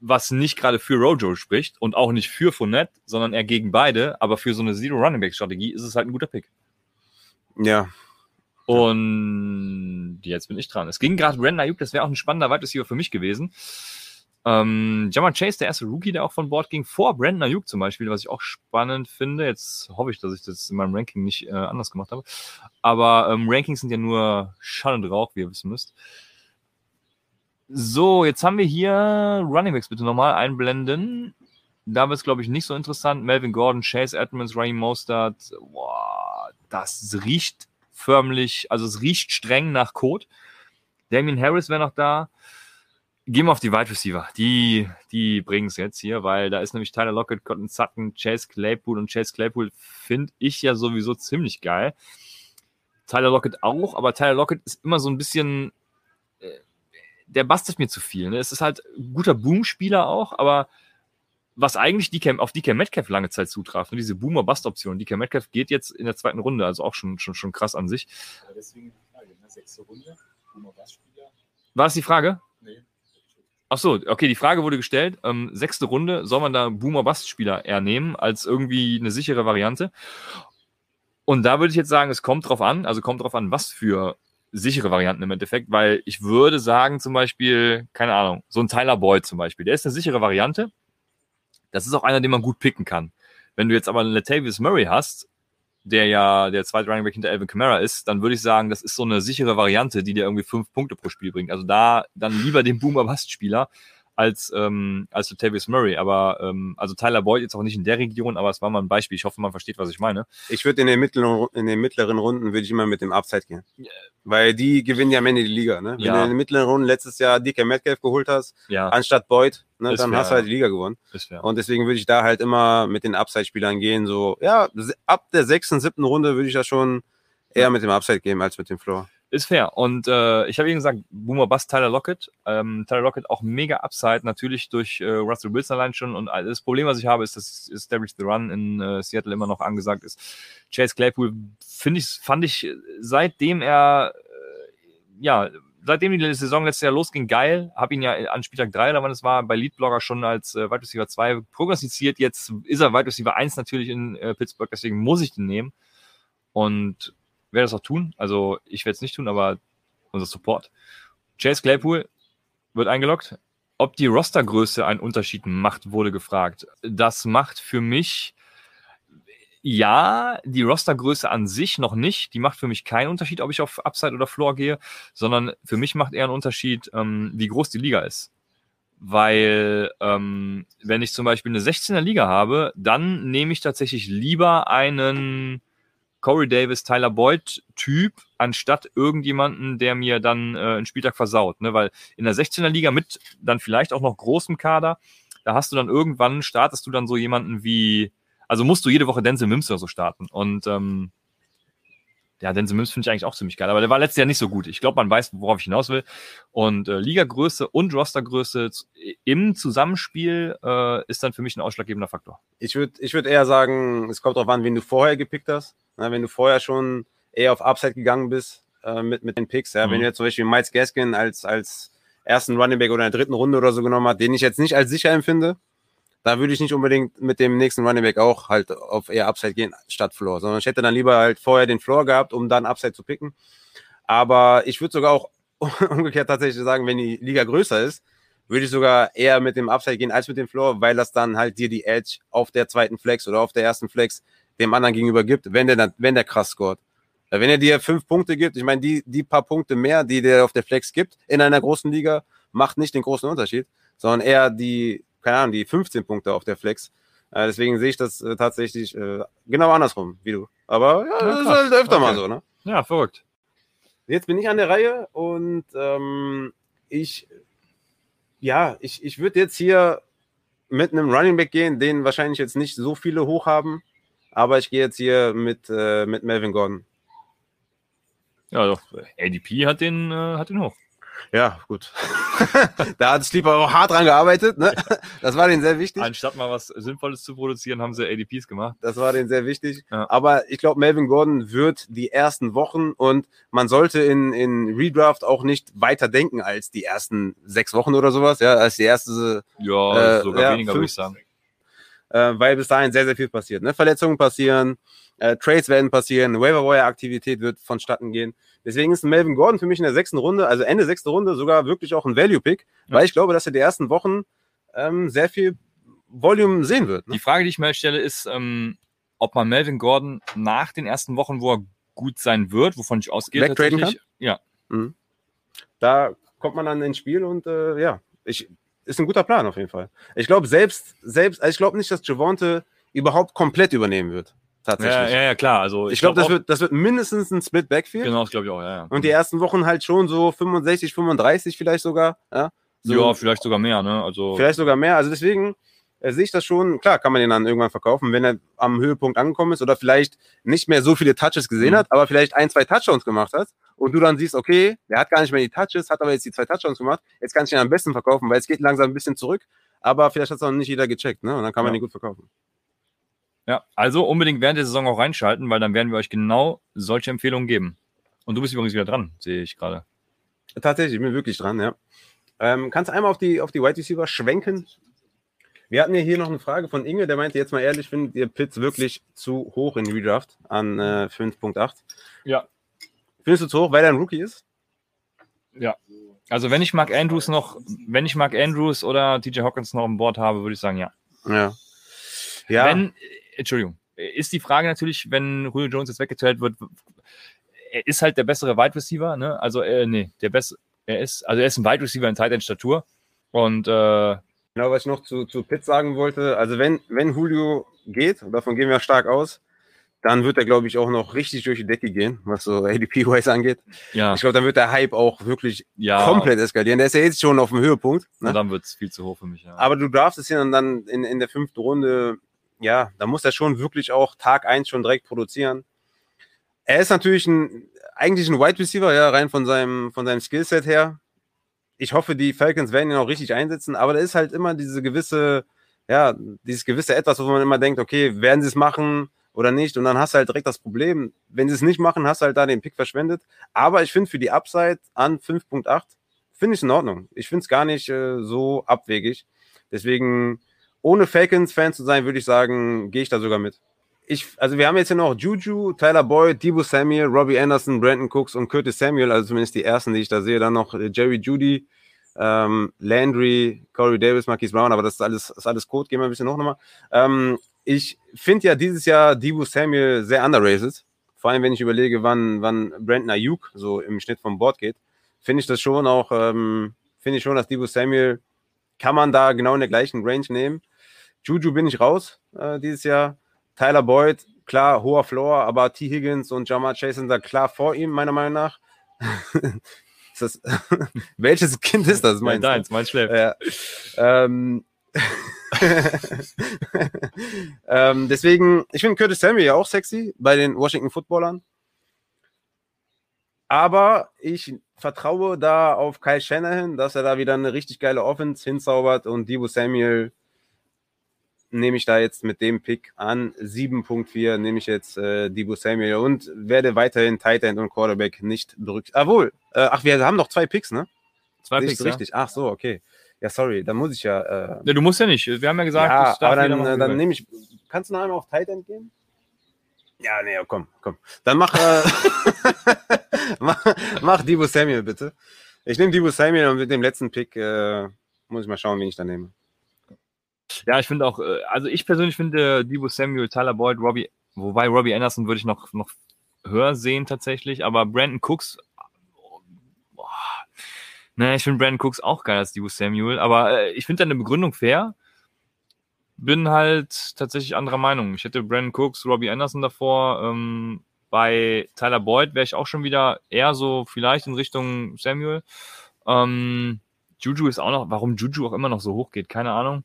was nicht gerade für Rojo spricht und auch nicht für Fournette, sondern eher gegen beide. Aber für so eine Zero-Running-Back-Strategie ist es halt ein guter Pick. Ja, Und jetzt bin ich dran. Es ging gerade Brandon Ayuk, das wäre auch ein spannender Wide Receiver für mich gewesen. Ähm, Jamar Chase, der erste Rookie, der auch von Bord ging, vor Brandon Ayuk zum Beispiel, was ich auch spannend finde. Jetzt hoffe ich, dass ich das in meinem Ranking nicht äh, anders gemacht habe. Aber ähm, Rankings sind ja nur Schall und Rauch, wie ihr wissen müsst. So, jetzt haben wir hier Runningbacks bitte nochmal einblenden. Da wird es, glaube ich, nicht so interessant. Melvin Gordon, Chase Edmonds, Raheem Mostert. Boah, das riecht förmlich, also es riecht streng nach Code. Damien Harris wäre noch da. Gehen wir auf die Wide Receiver. Die, die bringen es jetzt hier, weil da ist nämlich Tyler Lockett, Cotton Sutton, Chase Claypool und Chase Claypool finde ich ja sowieso ziemlich geil. Tyler Lockett auch, aber Tyler Lockett ist immer so ein bisschen, äh, der bastet mir zu viel. Ne? Es ist halt ein guter Boom-Spieler auch, aber was eigentlich DK, auf DK Metcalf lange Zeit zutraf, ne? diese Boomer-Bust-Option. DK Metcalf geht jetzt in der zweiten Runde, also auch schon, schon, schon krass an sich. Aber deswegen die Frage, ne? sechste Runde, Boomer Bass-Spieler. War das die Frage? Nee. Ach so, okay, die Frage wurde gestellt. Ähm, sechste Runde, soll man da Boomer-Bust-Spieler eher nehmen als irgendwie eine sichere Variante? Und da würde ich jetzt sagen, es kommt drauf an, also kommt drauf an, was für sichere Varianten im Endeffekt, weil ich würde sagen, zum Beispiel, keine Ahnung, so ein Tyler Boyd zum Beispiel, der ist eine sichere Variante. Das ist auch einer, den man gut picken kann. Wenn du jetzt aber einen Latavius Murray hast, der ja der zweite Running Back hinter Alvin Kamara ist, dann würde ich sagen, das ist so eine sichere Variante, die dir irgendwie fünf Punkte pro Spiel bringt. Also da dann lieber den Boomer-Bust-Spieler als, ähm, als Latavius Murray. Aber ähm, also Tyler Boyd jetzt auch nicht in der Region, aber es war mal ein Beispiel. Ich hoffe, man versteht, was ich meine. ich würde in den mittleren, in den mittleren Runden würde ich immer mit dem Upside gehen. Weil die gewinnen ja am Ende die Liga. Ne? Wenn Ja. du in den mittleren Runden letztes Jahr DK Metcalf geholt hast, Ja, anstatt Boyd, ne, Ist dann fair, hast du halt die Liga gewonnen. Und deswegen würde ich da halt immer mit den Upside-Spielern gehen. So, ja, ab der sechsten, siebten Runde würde ich das schon eher mit dem Upside geben als mit dem Floor. Ist fair. Und äh, ich habe eben gesagt, Boomer Bust, Tyler Lockett. Ähm, Tyler Lockett auch mega Upside, natürlich durch äh, Russell Wilson allein schon. Und das Problem, was ich habe, ist, dass Establish the Run in äh, Seattle immer noch angesagt ist. Chase Claypool finde ich, fand ich, seitdem er, äh, ja, seitdem die Saison letztes Jahr losging, geil. Habe ihn ja an Spieltag 3 oder wann es war, bei Leadblogger schon als äh, Wide Receiver 2 prognostiziert. Jetzt ist er Wide Receiver 1 natürlich in äh, Pittsburgh, deswegen muss ich den nehmen. Und werde das auch tun. Also ich werde es nicht tun, aber unser Support. Chase Claypool wird eingeloggt. Ob die Rostergröße einen Unterschied macht, wurde gefragt. Das macht für mich ja die Rostergröße an sich noch nicht. Die macht für mich keinen Unterschied, ob ich auf Upside oder Floor gehe, sondern für mich macht eher einen Unterschied, ähm, wie groß die Liga ist. Weil ähm, wenn ich zum Beispiel eine 16er Liga habe, dann nehme ich tatsächlich lieber einen Corey Davis, Tyler Boyd Typ, anstatt irgendjemanden, der mir dann äh, einen Spieltag versaut. Ne? Weil in der 16er Liga mit dann vielleicht auch noch großem Kader, da hast du dann irgendwann, startest du dann so jemanden wie, also musst du jede Woche Denzel Mims oder so starten. Und ähm, ja, Denzel Mims finde ich eigentlich auch ziemlich geil, aber der war letztes Jahr nicht so gut. Ich glaube, man weiß, worauf ich hinaus will. Und äh, Ligagröße und Rostergröße im Zusammenspiel äh, ist dann für mich ein ausschlaggebender Faktor. Ich würde ich würd eher sagen, es kommt darauf an, wen du vorher gepickt hast. Na, wenn du vorher schon eher auf Upside gegangen bist äh, mit, mit den Picks. Ja? Mhm. Wenn du jetzt zum Beispiel Miles Gaskin als, als ersten Running Back oder in der dritten Runde oder so genommen hast, den ich jetzt nicht als sicher empfinde, da würde ich nicht unbedingt mit dem nächsten Running Back auch halt auf eher Upside gehen statt Floor, sondern ich hätte dann lieber halt vorher den Floor gehabt, um dann Upside zu picken. Aber ich würde sogar auch umgekehrt tatsächlich sagen, wenn die Liga größer ist, würde ich sogar eher mit dem Upside gehen als mit dem Floor, weil das dann halt dir die Edge auf der zweiten Flex oder auf der ersten Flex dem anderen gegenüber gibt, wenn der, dann- wenn der krass scoret. Weil Wenn er dir fünf Punkte gibt, ich meine, die, die paar Punkte mehr, die der auf der Flex gibt in einer großen Liga, macht nicht den großen Unterschied, sondern eher die, keine Ahnung, die 15 Punkte auf der Flex. Äh, deswegen sehe ich das äh, tatsächlich äh, genau andersrum, wie du. Aber ja, das ist halt öfter mal Okay. so, ne? Ja, verrückt. Jetzt bin ich an der Reihe und ähm, ich, ja, ich, ich würde jetzt hier mit einem Running Back gehen, den wahrscheinlich jetzt nicht so viele hoch haben, aber ich gehe jetzt hier mit, äh, mit Melvin Gordon. Ja, doch. ADP hat den, äh, hat den hoch. Ja, gut. da hat Sleeper auch hart dran gearbeitet, ne? Das war denen sehr wichtig. Anstatt mal was Sinnvolles zu produzieren, haben sie ADPs gemacht. Das war denen sehr wichtig. Ja. Aber ich glaube, Melvin Gordon wird die ersten Wochen und man sollte in, in Redraft auch nicht weiter denken als die ersten sechs Wochen oder sowas, ja, als die erste Ja, Äh, sogar ja, weniger, würde fünf- ich sagen. Äh, weil bis dahin sehr, sehr viel passiert. Ne? Verletzungen passieren, äh, Trades werden passieren, Waiver-Wire-Aktivität wird vonstatten gehen. Deswegen ist Melvin Gordon für mich in der sechsten Runde, also Ende sechste Runde, sogar wirklich auch ein Value-Pick, Ja. weil ich glaube, dass er die ersten Wochen ähm, sehr viel Volume sehen wird. Ne? Die Frage, die ich mir stelle, ist, ähm, ob man Melvin Gordon nach den ersten Wochen, wo er gut sein wird, wovon ich ausgehe, Wegtraden tatsächlich- Ja, Da kommt man dann ins Spiel und äh, ja, ich, ist ein guter Plan auf jeden Fall. Ich glaube selbst, selbst, also ich glaube nicht, dass Javonte überhaupt komplett übernehmen wird. Tatsächlich. ja, ja, ja, klar. Also ich glaube, das auch- wird, das wird mindestens ein Split Backfield. Genau, das glaube ich auch, ja. ja. Und die ersten Wochen halt schon so 65, 35 vielleicht sogar. Ja, so, ja, vielleicht sogar mehr, ne? Also, vielleicht sogar mehr. Also deswegen äh, sehe ich das schon. Klar, kann man den dann irgendwann verkaufen, wenn er am Höhepunkt angekommen ist oder vielleicht nicht mehr so viele Touches gesehen Mhm. hat, aber vielleicht ein, zwei Touchdowns gemacht hat. Und du dann siehst, okay, der hat gar nicht mehr die Touches, hat aber jetzt die zwei Touchdowns gemacht. Jetzt kann ich ihn am besten verkaufen, weil es geht langsam ein bisschen zurück. Aber vielleicht hat es noch nicht jeder gecheckt, ne? Und dann kann man Ja. ihn gut verkaufen. ja, also unbedingt während der Saison auch reinschalten, weil dann werden wir euch genau solche Empfehlungen geben. Und du bist übrigens wieder dran, sehe ich gerade. Tatsächlich, ich bin wirklich dran, ja. Ähm, kannst du einmal auf die, auf die Wide Receiver schwenken? Wir hatten ja hier noch eine Frage von Inge, der meinte jetzt mal ehrlich, findet ihr Pitts wirklich zu hoch in Redraft an äh, 5.8? Ja. Findest du zu hoch, weil er ein Rookie ist? Also wenn ich Mark Andrews noch, wenn ich Mark Andrews oder DJ Hawkins noch an Bord habe, würde ich sagen, ja. Ja. Ja, Wenn, äh, Entschuldigung, ist die Frage natürlich, wenn Julio Jones jetzt weggeteilt wird, er ist halt der bessere Wide Receiver, ne? Also, äh, nee, der beste, er ist, also er ist ein Wide Receiver in Tight End Statur und äh, genau, was ich noch zu, zu Pitts sagen wollte. Also wenn, wenn Julio geht, und davon gehen wir stark aus, dann wird er, glaube ich, auch noch richtig durch die Decke gehen, was so ADP-Wise angeht. ja, Ich glaube, dann wird der Hype auch wirklich ja, komplett eskalieren. Der ist ja jetzt schon auf dem Höhepunkt. Ne? und dann wird es viel zu hoch für mich. Ja. Aber du draftest ihn dann in, in der fünften Runde, ja, da muss er schon wirklich auch Tag eins schon direkt produzieren. Er ist natürlich ein, eigentlich ein Wide Receiver, ja, rein von seinem, von seinem Skillset her. Ich hoffe, die Falcons werden ihn auch richtig einsetzen, aber da ist halt immer diese gewisse, ja, dieses gewisse Etwas, wo man immer denkt, okay, werden sie es machen oder nicht? Und dann hast du halt direkt das Problem, wenn sie es nicht machen, hast du halt da den Pick verschwendet. Aber ich finde für die Upside an 5.8, finde ich in Ordnung. Ich finde es gar nicht äh, so abwegig. Deswegen, ohne Falcons-Fan zu sein, würde ich sagen, gehe ich da sogar mit. Ich, also wir haben jetzt hier noch Juju, Tyler Boyd, Debo Samuel, Robbie Anderson, Brandon Cooks und Curtis Samuel, also zumindest die ersten, die ich da sehe. Dann noch äh, Jerry Judy, ähm, Landry, Corey Davis, Marquise Brown, aber das ist alles, ist alles Code. Gehen wir ein bisschen hoch nochmal. Ähm, ich finde ja dieses Jahr Debo Samuel sehr underrated. Vor allem, wenn ich überlege, wann, wann Brandon Ayuk so im Schnitt vom Board geht, finde ich das schon auch, ähm, finde ich schon, dass Debo Samuel kann man da genau in der gleichen Range nehmen. Juju bin ich raus äh, dieses Jahr. Tyler Boyd, klar, hoher Floor, aber T. Higgins und Jamar Chase sind da klar vor ihm, meiner Meinung nach. das, welches Kind ist das? ja, Meinst du? deins, mein schläft. Ja. Ähm, ähm, deswegen, ich finde Curtis Samuel ja auch sexy bei den Washington Footballern. Aber ich vertraue da auf Kyle Shanahan, dass er da wieder eine richtig geile Offense hinzaubert und Debo Samuel nehme ich da jetzt mit dem Pick an 7.4 nehme ich jetzt äh, Debo Samuel und werde weiterhin Tight End und Quarterback nicht berücksichtigen. Jawohl. Äh, ach, wir haben noch zwei Picks, ne? Zwei Sehe Picks, ich's richtig. Ach so, okay. Ja, sorry, da muss ich ja. Äh, Ja. ja, du musst ja nicht. Wir haben ja gesagt, ja, aber dann, äh, dann nehme ich. Kannst du noch einmal auf Tight End gehen? Ja, nee, komm, komm. Dann mach, äh, mach, mach Debo Samuel bitte. Ich nehme Debo Samuel und mit dem letzten Pick äh, muss ich mal schauen, wen ich da nehme. Ja, ich finde auch, äh, also ich persönlich finde Debo Samuel, Tyler Boyd, Robbie, wobei Robbie Anderson würde ich noch, noch höher sehen tatsächlich, aber Brandon Cooks, boah, ne, ich finde Brandon Cooks auch geil als Debo Samuel, aber äh, ich finde deine Begründung fair. Bin halt tatsächlich anderer Meinung. Ich hätte Brandon Cooks, Robbie Anderson davor. Ähm, bei Tyler Boyd wäre ich auch schon wieder eher so vielleicht in Richtung Samuel. Ähm, Juju ist auch noch, warum Juju auch immer noch so hoch geht, keine Ahnung.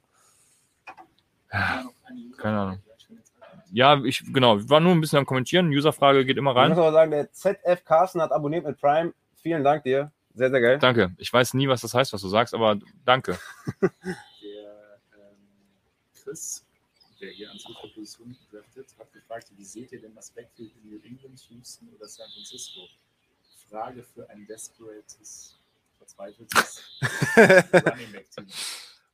Keine Ahnung. Ja, ich, genau, ich war nur ein bisschen am Kommentieren. Userfrage geht immer Ich rein. muss aber sagen, der ZF Carsten hat abonniert mit Prime. Vielen Dank dir. Sehr, sehr geil. Danke. Ich weiß nie, was das heißt, was du sagst, aber danke. Der ähm, Chris, der hier an zweiter Position draftet, hat gefragt, wie seht ihr denn das Backfield in New England, Houston oder San Francisco? Frage für ein desperates, verzweifeltes Running Back Team.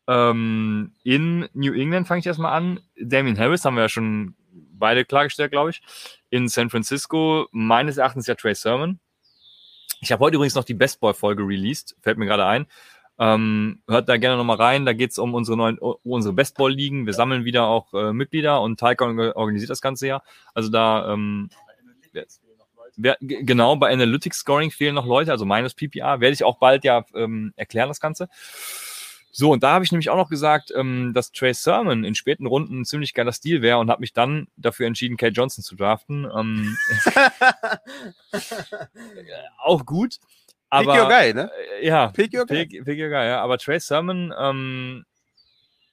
Ähm, in New England fange ich erstmal an. Damien Harris haben wir ja schon beide klargestellt, glaube ich. In San Francisco meines Erachtens ja Trey Sermon. Ich habe heute übrigens noch die Best Boy-Folge released, fällt mir gerade ein. Ähm, hört da gerne nochmal rein. Da geht's um unsere neuen, um unsere Best Ball-Ligen. Wir sammeln wieder auch äh, Mitglieder und Taika organisiert das Ganze ja. Also da ähm. Wer, g- genau, bei Analytics Scoring fehlen noch Leute, also meines PPA, werde ich auch bald ja ähm, erklären, das Ganze. So, und da habe ich nämlich auch noch gesagt, ähm, dass Trey Sermon in späten Runden ein ziemlich geiler Stil wäre und habe mich dann dafür entschieden, Kate Johnson zu draften. Ähm, auch gut. Aber, Pick your guy, ne? äh, Ja, Pick your guy. Pick, pick your guy, ja. Aber Trey Sermon, ähm,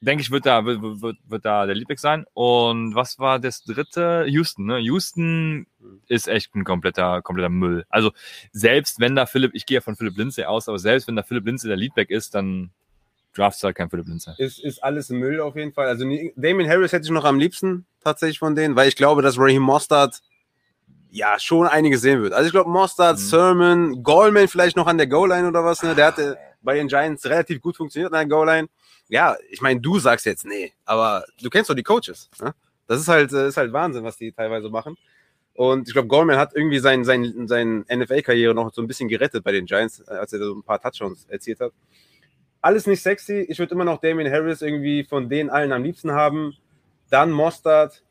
denke ich, wird da, wird, wird, wird da der Liebling sein. Und was war das dritte? Houston, ne? Houston ist echt ein kompletter, kompletter Müll. Also, selbst wenn da Philipp, ich gehe ja von Philipp Lindsay aus, aber selbst wenn da Philipp Lindsay der Leadback ist, dann draftst du halt kein Philipp Lindsay. Ist, ist alles Müll auf jeden Fall. Also Damien Harris hätte ich noch am liebsten tatsächlich von denen, weil ich glaube, dass Raheem Mostard ja schon einiges sehen wird. Also ich glaube, Mostard, Mhm. Sermon, Goldman vielleicht noch an der Goal-Line oder was, ne? Der hatte bei den Giants relativ gut funktioniert an der Goal-Line. Ja, ich meine, du sagst jetzt nee, aber du kennst doch die Coaches. Ne? Das ist halt, äh, ist halt Wahnsinn, was die teilweise machen. Und ich glaube, Goldman hat irgendwie sein, sein, sein NFL-Karriere noch so ein bisschen gerettet bei den Giants, äh, als er so ein paar Touchdowns erzielt hat. Alles nicht sexy. Ich würde immer noch Damien Harris irgendwie von denen allen am liebsten haben. Dann Mostard,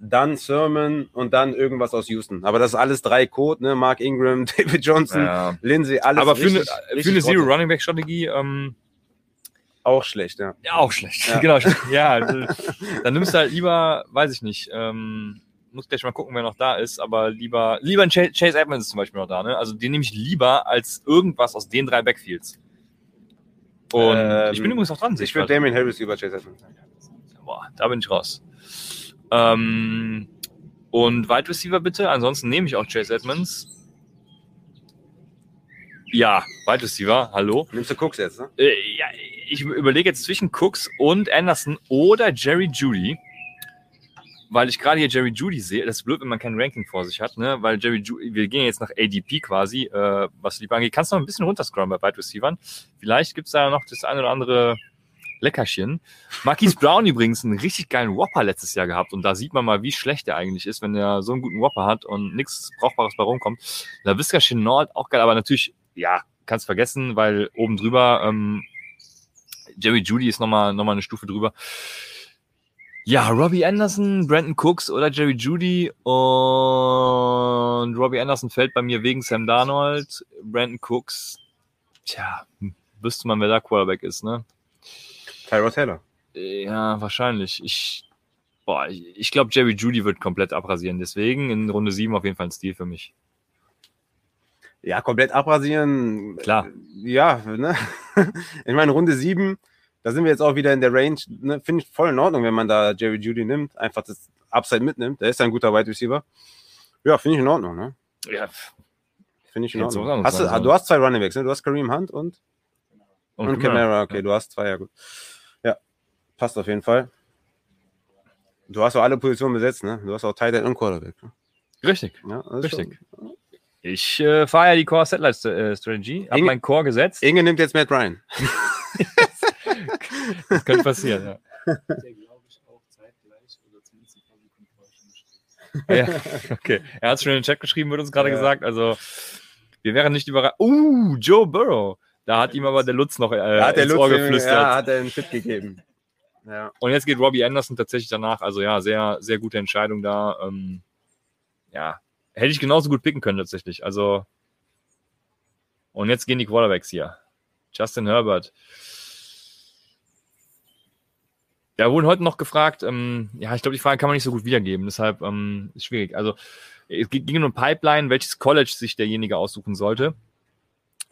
dann Sermon und dann irgendwas aus Houston. Aber das ist alles drei Code, ne? Mark Ingram, David Johnson, Ja. Lindsay, alles Aber für eine, richtig- für richtig eine Zero. Running Back Strategie, ähm, Auch schlecht, ja. Ja, auch schlecht. Ja. Genau. Ja, d- dann nimmst du halt lieber, weiß ich nicht, ähm, muss gleich mal gucken, wer noch da ist, aber lieber, lieber ein Chase, Chase Edmonds ist zum Beispiel noch da, ne? Also den nehme ich lieber als irgendwas aus den drei Backfields. Und Ähm, ich bin übrigens noch dran, Ich würde Damien Harris über Chase Edmonds. Boah, da bin ich raus. Ähm, und Wide Receiver bitte, ansonsten nehme ich auch Chase Edmonds. Ja, Wide Receiver, hallo. Nimmst du Cooks jetzt, ne? Äh, ja, ich überlege jetzt zwischen Cooks und Anderson oder Jerry Judy. Weil ich gerade hier Jerry Judy sehe. Das ist blöd, wenn man kein Ranking vor sich hat, ne? Weil Jerry Judy, wir gehen jetzt nach ADP quasi, äh, was die angeht. Kannst du noch ein bisschen runterscrollen bei Wide Receivern? Vielleicht gibt's da noch das eine oder andere Leckerchen. Marquise Brown übrigens einen richtig geilen Whopper letztes Jahr gehabt. Und da sieht man mal, wie schlecht er eigentlich ist, wenn er so einen guten Whopper hat und nichts Brauchbares bei rumkommt. LaVisca Chenault auch geil, aber natürlich, ja, kannst vergessen, weil oben drüber ähm, Jerry Judy ist nochmal noch mal eine Stufe drüber. Ja, Robbie Anderson, Brandon Cooks oder Jerry Judy und Robbie Anderson fällt bei mir wegen Sam Darnold. Brandon Cooks, tja, wüsste man, wer da Quarterback ist, ne? Tyrod Taylor. Ja, wahrscheinlich. Ich, boah, ich, ich glaube, Jerry Judy wird komplett abrasieren. Deswegen in Runde 7 auf jeden Fall ein Stil für mich. Ja, komplett abrasieren. Klar. Ja, ne? Ich meine, Runde 7, da sind wir jetzt auch wieder in der Range. Ne? Finde ich voll in Ordnung, wenn man da Jerry Judy nimmt. Einfach das Upside mitnimmt. Der ist ein guter Wide Receiver. Ja, finde ich in Ordnung, ne? Ja. Finde ich in so Ordnung. was Hast du, ah, du hast zwei Running Backs, ne? Du hast Kareem Hunt und, und, Und, Camara. Okay, du hast zwei, ja gut. Ja, passt auf jeden Fall. Du hast auch alle Positionen besetzt, ne? Du hast auch Tight End und Quarterback. Ne? Richtig. Ja, Richtig. schon- Ich äh, fahre ja die Core Satellite äh, Strategy, habe Inge- mein Core gesetzt. Inge nimmt jetzt Matt Ryan. Das könnte passieren, ja. Der glaube ich auch zeitgleich oder zumindest ein paar Sekunden vorher schon geschrieben. ja. Okay. Er hat schon in den Chat geschrieben, wird uns gerade Ja. gesagt. Also, wir wären nicht überrascht. Uh, Joe Burrow. Da hat ihm aber der Lutz noch äh, Da hat der ins Lutz Ohr ihm- geflüstert. Ja, hat er einen Tipp gegeben. Ja. Und jetzt geht Robbie Anderson tatsächlich danach. Also ja, sehr, sehr gute Entscheidung da. Ähm, ja, hätte ich genauso gut picken können tatsächlich. Also und jetzt gehen die Quarterbacks hier. Justin Herbert. Da wurden heute noch gefragt, ähm, ja, ich glaube, die Frage kann man nicht so gut wiedergeben, deshalb ähm, ist schwierig. Also es ging um Pipeline, welches College sich derjenige aussuchen sollte.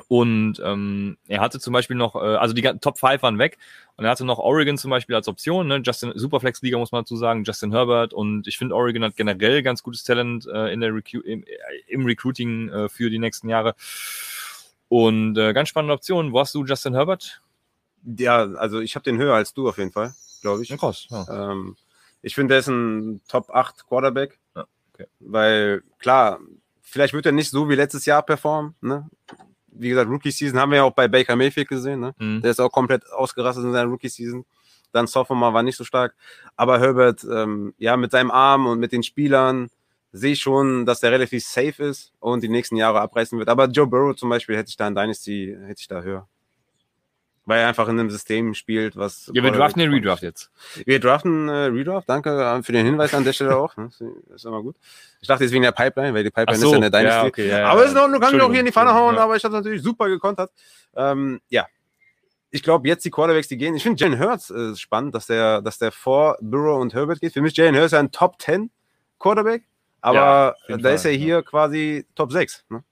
Und ähm, er hatte zum Beispiel noch, äh, also die Top 5 waren weg und er hatte noch Oregon zum Beispiel als Option, ne? Justin, Superflex-Liga muss man dazu sagen, Justin Herbert und ich finde Oregon hat generell ganz gutes Talent äh, in der Recu im, äh, im Recruiting äh, für die nächsten Jahre. Und äh, ganz spannende Option. Wo hast du Justin Herbert? ja, also ich habe den höher als du auf jeden Fall, glaube ich. Ja, krass. Ja. Ähm, ich finde, der ist ein Top 8 Quarterback. Ja, okay. Weil, klar, vielleicht wird er nicht so wie letztes Jahr performen. Ne? Wie gesagt, Rookie-Season haben wir ja auch bei Baker Mayfield gesehen. Ne? Mhm. Der ist auch komplett ausgerastet in seiner Rookie-Season. Dann Sophomore war nicht so stark. Aber Herbert, ähm, ja, mit seinem Arm und mit den Spielern sehe ich schon, dass der relativ safe ist und die nächsten Jahre abreißen wird. Aber Joe Burrow zum Beispiel hätte ich da in Dynasty, hätte ich da höher. Weil er einfach in einem System spielt, was. Ja, wir draften den Redraft jetzt. Wir draften äh, Redraft. Danke äh, für den Hinweis an der Stelle auch. ne? Das ist immer gut. Ich dachte jetzt wegen der Pipeline, weil die Pipeline so, ist ja eine Dynasty. ja, okay, ja, aber ja. ist in Ordnung, du kannst mich auch hier in die Pfanne hauen, aber ich habe natürlich super gekontert. Ähm, ja. Ich glaube, jetzt die Quarterbacks, die gehen. Ich finde Jalen Hurts äh, spannend, dass der, dass der vor Burrow und Herbert geht. Für mich Jalen Hurts ein Top 10 Quarterback, aber da Fall, ist er hier quasi Top 6. Ne?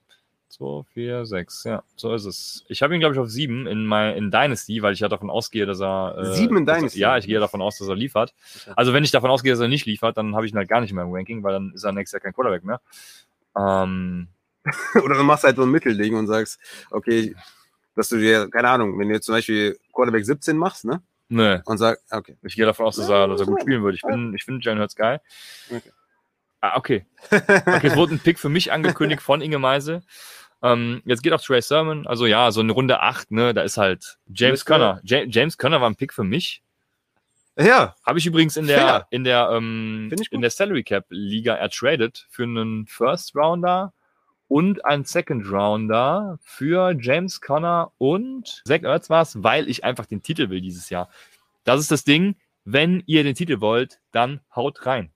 2, 4, 6, ja, so ist es. Ich habe ihn, glaube ich, auf 7 in, mein, in Dynasty, weil ich ja davon ausgehe, dass er. Äh, Sieben in dass er- Dynasty? Ja, ich gehe davon aus, dass er liefert. Also, wenn ich davon ausgehe, dass er nicht liefert, dann habe ich ihn halt gar nicht mehr im Ranking, weil dann ist er nächstes Jahr kein Quarterback mehr. Ähm, Oder du machst halt so ein Mittelding und sagst, okay, dass du dir, keine Ahnung, wenn du jetzt zum Beispiel Quarterback 17 machst, ne? nö, Und sagst, okay. ich gehe davon aus, dass er, dass er gut spielen wird. Ich, bin, ich finde Jalen Hurts geil. Okay. Ah, okay. Okay, es wurde ein Pick für mich angekündigt von Inge Meise. Ähm, jetzt geht auch Trey Sermon. Also ja, so eine Runde 8, ne, da ist halt James Conner. Ja, James Conner war ein Pick für mich. Ja, Habe ich übrigens in der, Fair. in der, ähm, in der Salary Cap Liga ertradet für einen First Rounder und einen Second Rounder für James Conner und Zach Ertz war's, weil ich einfach den Titel will dieses Jahr. Das ist das Ding. Wenn ihr den Titel wollt, dann haut rein.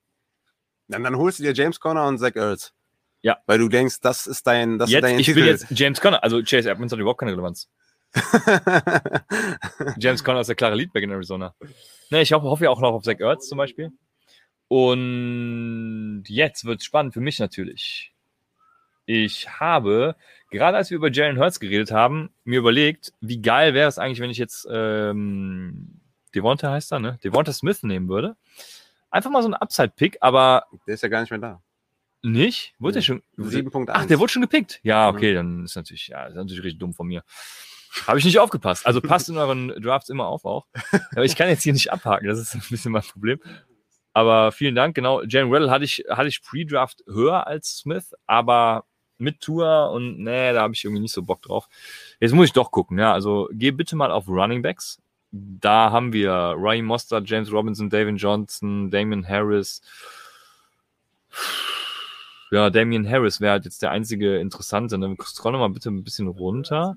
Dann, dann holst du dir James Conner und Zach Ertz. Ja. Weil du denkst, das ist dein, das jetzt, ist dein ich Titel. will jetzt James Conner, also Chase Edmonds hat überhaupt keine Relevanz. James Conner ist der klare Leadback in Arizona. Ne, ich hoffe, hoffe ja auch noch auf Zach Ertz zum Beispiel. Und jetzt wird es spannend für mich natürlich. Ich habe, gerade als wir über Jalen Hurts geredet haben, mir überlegt, wie geil wäre es eigentlich, wenn ich jetzt ähm, Devonta heißt er, ne? Devonta Smith nehmen würde. Einfach mal so ein Upside-Pick, aber der ist ja gar nicht mehr da. Nicht? Wurde der schon? 7.1. Ach, der wurde schon gepickt. Ja, okay, dann ist natürlich, ja, ist natürlich richtig dumm von mir. Habe ich nicht aufgepasst. Also passt in euren Drafts immer auf auch. Aber ich kann jetzt hier nicht abhaken, das ist ein bisschen mein Problem. Aber vielen Dank, genau. Jalen Waddle hatte ich, hatte ich Pre-Draft höher als Smith, aber mit Tour und nee, da habe ich irgendwie nicht so Bock drauf. Jetzt muss ich doch gucken, ja. Also geh bitte mal auf Running Backs. Da haben wir Ryan Mostert, James Robinson, David Johnson, Damian Harris. Ja, Damian Harris wäre halt jetzt der einzige Interessante. Ne? Scroll mal bitte ein bisschen runter.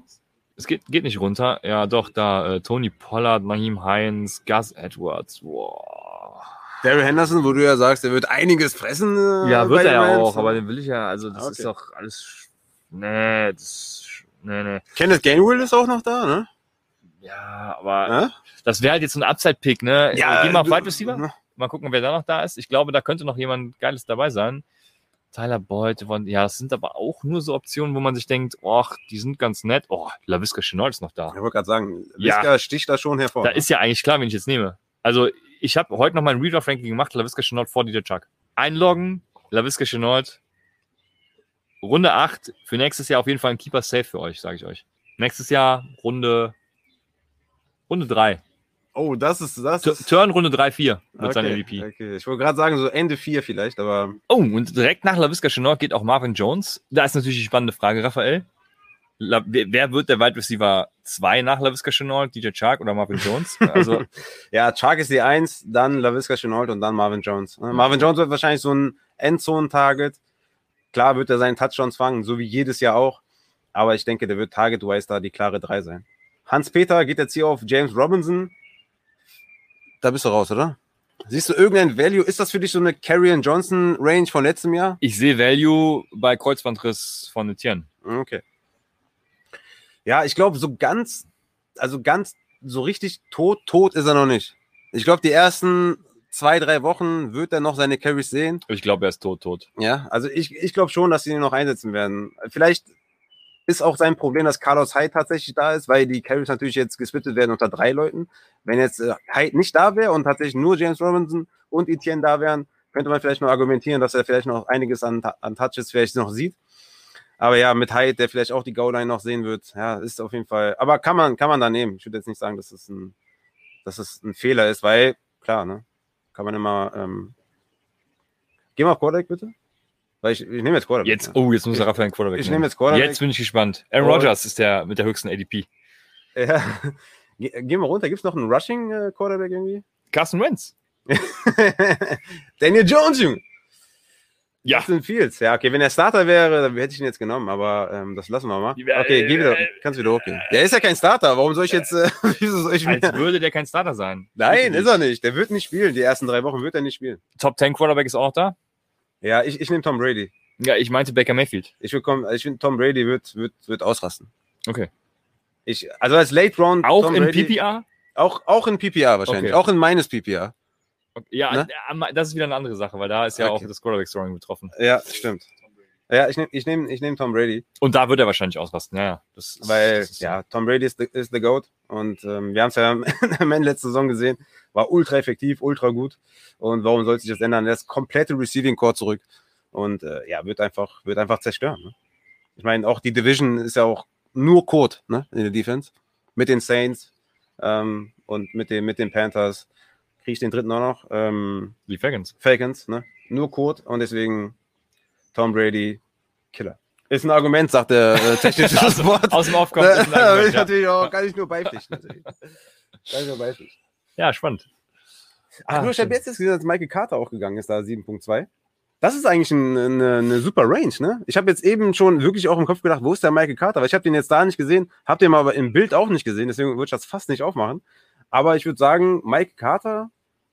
Es geht, geht nicht runter. Ja, doch, da äh, Tony Pollard, Naheem Hines, Gus Edwards. Wow. Daryl Henderson, wo du ja sagst, der wird einiges fressen. äh, Ja, wird er ja auch, aber den will ich ja, also das Okay. ist doch alles. Nee, das. Nee, nee. Kenneth Gainwell ist auch noch da, ne? Ja, aber Ja, das wäre halt jetzt so ein Upside-Pick, ne? ja Geh mal auf Wide Receiver. Mal gucken, wer da noch da ist. Ich glaube, da könnte noch jemand Geiles dabei sein. Tyler Boyd, von, ja, das sind aber auch nur so Optionen, wo man sich denkt, ach, die sind ganz nett. Oh, LaVisca Chenault ist noch da. Ich wollte gerade sagen, Ja. Visca sticht da schon hervor. Da ist ja eigentlich klar, wen ich jetzt nehme. Also, ich habe heute noch mein Redraft-Ranking gemacht, LaVisca Chenault vor DJ Chuck. Einloggen, LaVisca Chenault. Runde 8, für nächstes Jahr auf jeden Fall ein Keeper Safe für euch, sage ich euch. Nächstes Jahr Runde, Runde 3. oh, das ist das. T- Turn Runde 3, 4 wird okay, sein MVP. okay. Ich wollte gerade sagen, so Ende 4 vielleicht, aber Oh, und direkt nach LaVisca Chenault geht auch Marvin Jones. Da ist natürlich die spannende Frage, Raphael. La wer, wer wird der Wide Receiver 2 nach LaVisca Chenault? DJ Chark oder Marvin Jones? Also, ja, Chark ist die 1, dann LaVisca Chenault und dann Marvin Jones. Ne? Marvin Jones wird wahrscheinlich so ein Endzone-Target. Klar wird er seinen Touchdowns fangen, so wie jedes Jahr auch. Aber ich denke, der wird Target-wise da die klare 3 sein. Hans-Peter geht jetzt hier auf James Robinson. Da bist du raus, oder? Siehst du irgendein Value? Ist das für dich so eine Carrion Johnson Range von letztem Jahr? Ich sehe Value bei Kreuzbandriss von Etienne. Okay. Ja, ich glaube, so ganz, also ganz, so richtig tot, tot ist er noch nicht. Ich glaube, die ersten zwei, drei Wochen wird er noch seine Carries sehen. Ich glaube, er ist tot, tot. Ja, also ich, ich glaube schon, dass sie ihn noch einsetzen werden. Vielleicht ist auch sein Problem, dass Carlos Hyde tatsächlich da ist, weil die Carries natürlich jetzt gesplittet werden unter drei Leuten. Wenn jetzt äh, Hyde nicht da wäre und tatsächlich nur James Robinson und Etienne da wären, könnte man vielleicht noch argumentieren, dass er vielleicht noch einiges an, an Touches vielleicht noch sieht. Aber ja, mit Hyde, der vielleicht auch die Goal-Line noch sehen wird, ja, ist auf jeden Fall. Aber kann man, kann man da nehmen. Ich würde jetzt nicht sagen, dass es ein, dass es ein Fehler ist, weil, klar, ne, kann man immer. Ähm, Geh mal auf Quarterback bitte. Weil ich, ich nehme jetzt Quarterback. Jetzt, oh, jetzt muss der Raphael einen Quarterback Ich nehmen. nehme jetzt Quarterback. Jetzt bin ich gespannt. Aaron. Rodgers ist der mit der höchsten ADP. Ja. Ge- Gehen wir runter. Gibt es noch einen Rushing äh, Quarterback irgendwie? Carson Wentz. Daniel Jones, Junge. Ja. Justin Fields. Ja, okay, wenn er Starter wäre, dann hätte ich ihn jetzt genommen, aber ähm, das lassen wir mal. Okay, geh wieder, äh, kannst wieder hochgehen. Der ist ja kein Starter. Warum soll ich jetzt, äh, wieso soll ich Als mir... würde der kein Starter sein. Nein, ist er nicht. Der wird nicht spielen. Die ersten drei Wochen wird er nicht spielen. Top 10 Quarterback ist auch da. Ja, ich, ich nehme Tom Brady. Ja, ich meinte Baker Mayfield. Ich, will kommen- ich finde, Tom Brady wird, wird, wird ausrasten. Okay. Ich, also als Late Round. Auch Tom in Brady, PPR? Auch, auch in PPR wahrscheinlich. Okay. Auch in meines PPR. Okay. Ja, Ne? äh, das ist wieder eine andere Sache, weil da ist ja Okay. auch das Quarterback-Scoring betroffen. Ja, stimmt. Ja, ich nehme ich nehm, ich nehm Tom Brady. Und da wird er wahrscheinlich ausrasten. Ja, ja. Das ist, Weil, das ist, ja, Tom Brady ist the, ist the GOAT. Und ähm, wir haben es ja am Ende letzter Saison gesehen. War ultra effektiv, ultra gut. Und warum sollte sich das ändern? Er ist komplette Receiving Core zurück. Und äh, ja, wird einfach, wird einfach zerstören. Ne? Ich meine, auch die Division ist ja auch nur Code ne, in der Defense. Mit den Saints ähm, und mit, dem, mit den Panthers. Kriege ich den dritten auch noch. Ähm, Die Falcons. Falcons, ne? Nur Code. Und deswegen Tom Brady, Killer. Ist ein Argument, sagt der äh, technische Support. Aus dem Aufkommen. Da will ich ja. natürlich auch, kann ich nur beipflichten. Kann ich nur beipflichten. ja, spannend. Ach, Ah, nur ich habe jetzt gesehen, dass Michael Carter auch gegangen ist, da 7.2. Das ist eigentlich ein, eine, eine super Range, ne? Ich habe jetzt eben schon wirklich auch im Kopf gedacht, wo ist der Michael Carter? Weil ich habe den jetzt da nicht gesehen, habe den aber im Bild auch nicht gesehen, deswegen würde ich das fast nicht aufmachen. Aber ich würde sagen, Michael Carter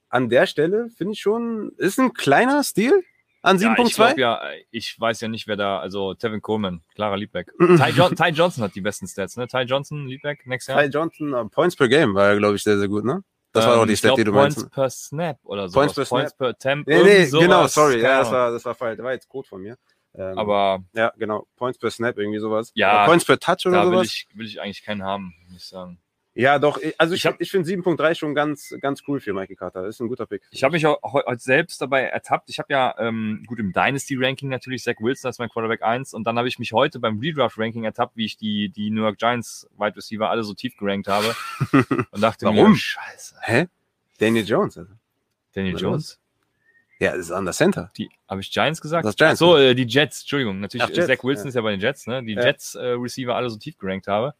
an der Stelle finde ich schon, ist ein kleiner Stil an Ja, ich 7.2. glaube ja, ich weiß ja nicht, wer da, also Tevin Coleman, Clara Liebbeck. Ty, jo Ty Johnson hat die besten Stats, ne? Ty Johnson, Liebbeck, nächstes Jahr. Ty Johnson, äh, Points per Game war ja, glaube ich, sehr, sehr gut, ne? Das war Ähm, auch die Stat, die du Points meinst. per Snap oder so. Points per Points per Temp. Nee, nee, sowas. genau, sorry. Ja, das war, das war falsch. Das war jetzt Code von mir. Ähm, Aber ja, genau. Points per Snap, irgendwie sowas. Ja, Oder Points per Touch oder da will sowas. ich, will ich eigentlich keinen haben, muss ich sagen. Ja, doch. Also ich, Ich hab- ich finde 7.3 schon ganz, ganz cool für Mikey Carter. Das ist ein guter Pick. Ich habe mich auch heu- heute selbst dabei ertappt. Ich habe ja ähm, gut im Dynasty-Ranking natürlich Zach Wilson als mein Quarterback 1 und dann habe ich mich heute beim Redraft-Ranking ertappt, wie ich die, die New York Giants Wide Receiver alle so tief gerankt habe und dachte Warum? mir, scheiße, Hä? Daniel Jones. Also. Daniel Was? Jones? Ja, das ist an der Center. Die, habe ich Giants gesagt? Das Giants. Ach so, äh, die Jets, Entschuldigung. Natürlich, Ach, Jets, Zach Wilson ja. ist ja bei den Jets, ne? Die Ja. Jets-Receiver alle so tief gerankt habe.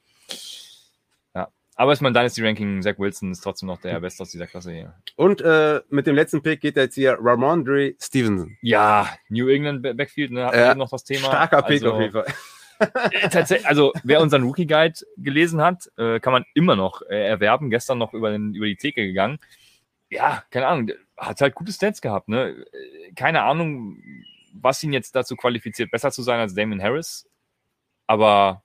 Aber ist mein Dynasty-Ranking, Zach Wilson ist trotzdem noch der Beste aus dieser Klasse hier. Und äh, mit dem letzten Pick geht jetzt hier Ramondre Stevenson. Ja, New England Ba- Backfield, ne? Hatten wir eben noch das Thema. Starker Pick also, auf jeden Fall. Äh, Tatsächlich, also wer unseren Rookie Guide gelesen hat, äh, kann man immer noch äh, erwerben. Gestern noch über, den, über die Theke gegangen. Ja, keine Ahnung, hat halt gute Stats gehabt. Ne? Äh, Keine Ahnung, was ihn jetzt dazu qualifiziert, besser zu sein als Damon Harris. Aber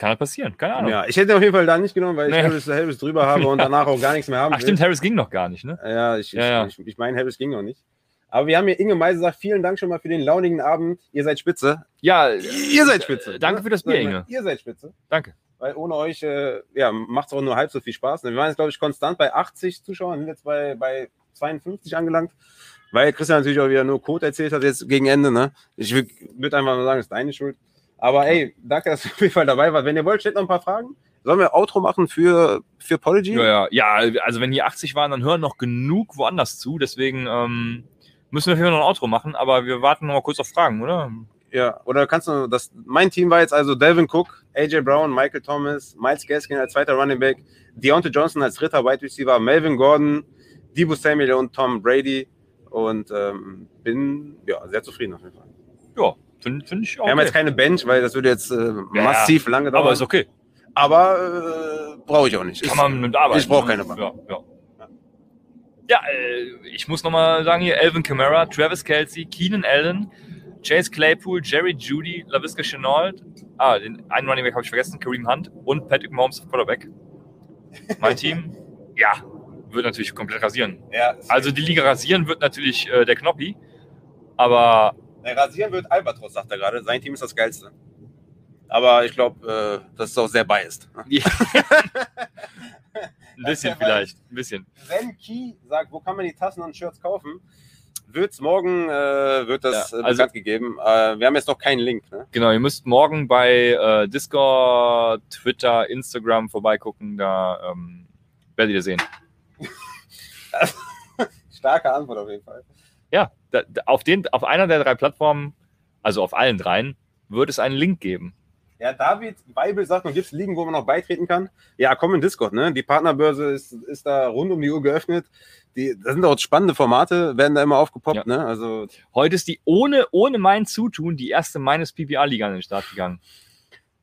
kann halt passieren, keine Ahnung. Ja, ich hätte auf jeden Fall da nicht genommen, weil ich Nee. Harris, Harris drüber habe und danach auch gar nichts mehr haben Ach stimmt. Harris ging noch gar nicht, ne? Ja, ich, Ja, ja. ich, ich, meine, Harris ging noch nicht. Aber wir haben hier Inge Meise sagt, vielen Dank schon mal für den launigen Abend. Ihr seid spitze. Ja, Ihr seid spitze. Äh, danke für das Bier, Inge. Ihr seid spitze. Danke. Weil ohne euch äh, ja, macht es auch nur halb so viel Spaß. Wir waren jetzt, glaube ich, konstant bei 80 Zuschauern, sind jetzt bei, bei 52 angelangt. Weil Christian natürlich auch wieder nur Code erzählt hat jetzt gegen Ende. Ne? Ich würde einfach mal sagen, das ist deine Schuld. Aber ey, danke, dass du auf jeden Fall dabei warst. Wenn ihr wollt, stellt noch ein paar Fragen. Sollen wir Outro machen für, für Pology? Ja, ja, ja, also wenn hier 80 waren, dann hören noch genug woanders zu. Deswegen ähm, müssen wir hier noch ein Outro machen, aber wir warten noch mal kurz auf Fragen, oder? Ja, oder kannst du das? Mein Team war jetzt also Delvin Cook, AJ Brown, Michael Thomas, Miles Gaskin als zweiter Running Back, Deontay Johnson als dritter Wide Receiver, Melvin Gordon, Debo Samuel und Tom Brady und ähm, bin ja sehr zufrieden auf jeden Fall. Ja, Finde find ich auch. Wir haben Okay. jetzt keine Bench, weil das würde jetzt äh, massiv lange dauern. Aber ist okay. Aber äh, brauche ich auch nicht. Kann man mit arbeiten. ich brauche keine Bank. Ja, ja. Ja, äh, ich muss nochmal sagen hier, Alvin Kamara, Travis Kelsey, Keenan Allen, Chase Claypool, Jerry Judy, LaVisca Chenault, ah, den einen Running Back habe ich vergessen, Kareem Hunt und Patrick Mahomes auf Quarterback. Mein Team, ja, wird natürlich komplett rasieren. Ja, Also die Liga rasieren wird natürlich äh, der Knoppi, aber Der rasieren wird Albatros, sagt er gerade. Sein Team ist das geilste. Aber ich glaube, äh, das ist auch sehr biased. ein bisschen vielleicht, ein bisschen. Wenn Key sagt, wo kann man die Tassen und Shirts kaufen, wird's morgen äh, wird das Ja, äh, also- bekannt gegeben. Äh, wir haben jetzt noch keinen Link. Ne? Genau, ihr müsst morgen bei äh, Discord, Twitter, Instagram vorbeigucken, da ähm, werdet ihr sehen. Starke Antwort auf jeden Fall. Ja, da, auf, den, auf einer der drei Plattformen, also auf allen dreien, wird es einen Link geben. Ja, David Weibel sagt noch, gibt es Ligen, wo man noch beitreten kann? Ja, komm in Discord, ne? Die Partnerbörse ist, ist da rund um die Uhr geöffnet. Die, das sind auch spannende Formate, werden da immer aufgepoppt, Ja. ne? Also, Heute ist die ohne, ohne mein Zutun die erste meines PPA-Liga an den Start gegangen.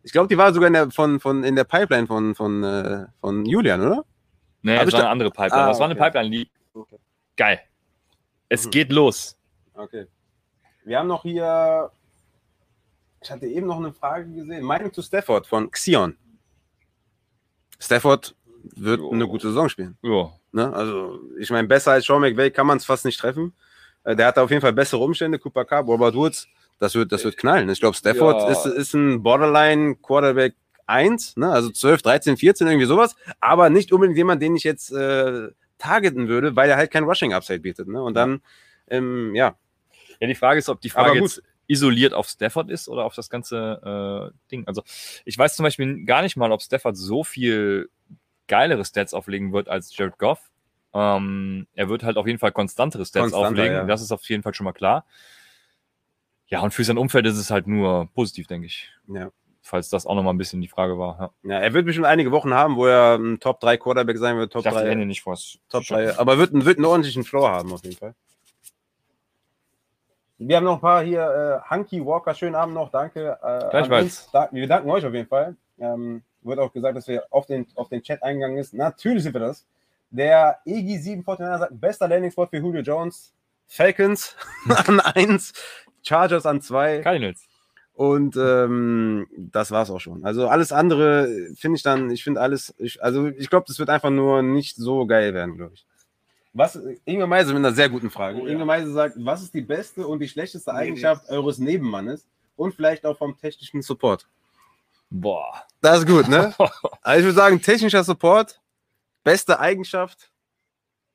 ich glaube, die war sogar in der, von, von, in der Pipeline von, von, äh, von Julian, oder? Nee, Hab das war eine andere Pipeline. Ah, das war eine okay. Pipeline-Liga. Okay. Geil. Es Mhm. geht los. Okay. Wir haben noch hier, ich hatte eben noch eine Frage gesehen. Meinung zu Stafford von Xion. Stafford wird Jo. eine gute Saison spielen. Ja. Ne? Also, ich meine, besser als Sean McVay kann man es fast nicht treffen. Äh, Der hat auf jeden Fall bessere Umstände. Cooper Cup, Robert Woods, das wird, das wird knallen. Ich glaube, Stafford Ja. ist, ist ein Borderline Quarterback 1, ne? also 12, 13, 14, irgendwie sowas. Aber nicht unbedingt jemand, den ich jetzt äh, targeten würde, weil er halt kein Rushing Upside bietet. Ne? Und dann, ähm, ja, Ja, die Frage ist, ob die Frage jetzt isoliert auf Stafford ist oder auf das ganze äh, Ding. Also ich weiß zum Beispiel gar nicht mal, ob Stafford so viel geilere Stats auflegen wird als Jared Goff. Ähm, er wird halt auf jeden Fall konstantere Stats Konstanter, auflegen. ja. Das ist auf jeden Fall schon mal klar. Ja, und für sein Umfeld ist es halt nur positiv, denke ich. ja. Falls das auch nochmal ein bisschen die Frage war. Ja. Ja, er wird bestimmt einige Wochen haben, wo er ein Top 3 Quarterback sein wird, Top Ich dachte, die 3, Hände nicht vor. Top 3, aber wird, wird einen ordentlichen Floor haben auf jeden Fall. Wir haben noch ein paar hier, äh, Hunky Walker, schönen Abend noch, danke. Äh, Gleichfalls. Da, wir danken euch auf jeden Fall. Ähm, wird auch gesagt, dass wir auf den, auf den Chat eingegangen ist. Natürlich sind wir das. Der EG749 sagt, bester Landing-Spot für Julio Jones. Falcons an 1, Chargers an 2. Cardinals. Und ähm, das war's auch schon. Also alles andere finde ich dann, ich finde alles, ich, also ich glaube, das wird einfach nur nicht so geil werden, glaube ich. Was, Inge Meise mit einer sehr guten Frage. Oh ja. Inge Meise sagt, was ist die beste und die schlechteste Eigenschaft eures Nebenmannes und vielleicht auch vom technischen Support? Boah. Das ist gut, ne? Also ich würde sagen, technischer Support, beste Eigenschaft,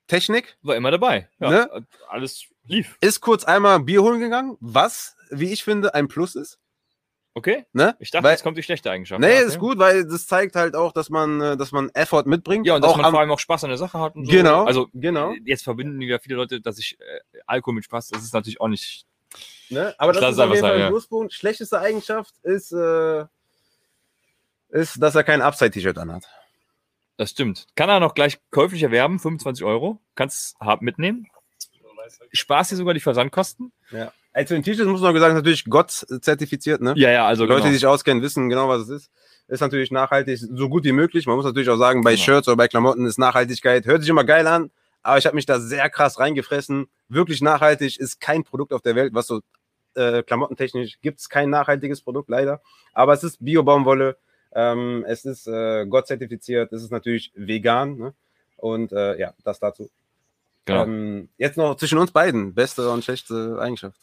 Technik, War immer dabei. Ja, Ne? Alles lief. ist kurz einmal Bier holen gegangen, was, wie ich finde, ein Plus ist. Okay? Ne? Ich dachte, Weil- jetzt kommt die schlechte Eigenschaft. Nee, Ja, okay. ist gut, weil das zeigt halt auch, dass man, äh, dass man Effort mitbringt. Ja, und dass auch man vor allem auch Spaß an der Sache hat. Und so. Genau, Also genau. jetzt verbinden ja viele Leute, dass ich äh, Alkohol mit Spaß, das ist natürlich auch nicht. Ne? Aber das ist auf jeden Fall ein ja. Pluspunkt. Schlechteste Eigenschaft ist, äh, ist, dass er kein Upside-T-Shirt anhat. Das stimmt. Kann er noch gleich käuflich erwerben, 25 Euro. Kannst hart mitnehmen. Spaß dir sogar die Versandkosten. Ja. Also den T-Shirts muss man noch gesagt, natürlich Gott zertifiziert, ne? Ja, ja, also Leute, genau. die sich auskennen, wissen genau, was es ist. Ist natürlich nachhaltig, so gut wie möglich. Man muss natürlich auch sagen, bei Genau. Shirts oder bei Klamotten ist Nachhaltigkeit, hört sich immer geil an, aber ich habe mich da sehr krass reingefressen. Wirklich nachhaltig ist kein Produkt auf der Welt, was so äh, klamottentechnisch gibt es kein nachhaltiges Produkt, leider. Aber es ist Bio-Baumwolle, ähm, es ist äh, Gott zertifiziert, es ist natürlich vegan. Ne? Und äh, ja, das dazu. genau. Ähm, jetzt noch zwischen uns beiden, beste und schlechteste Eigenschaft.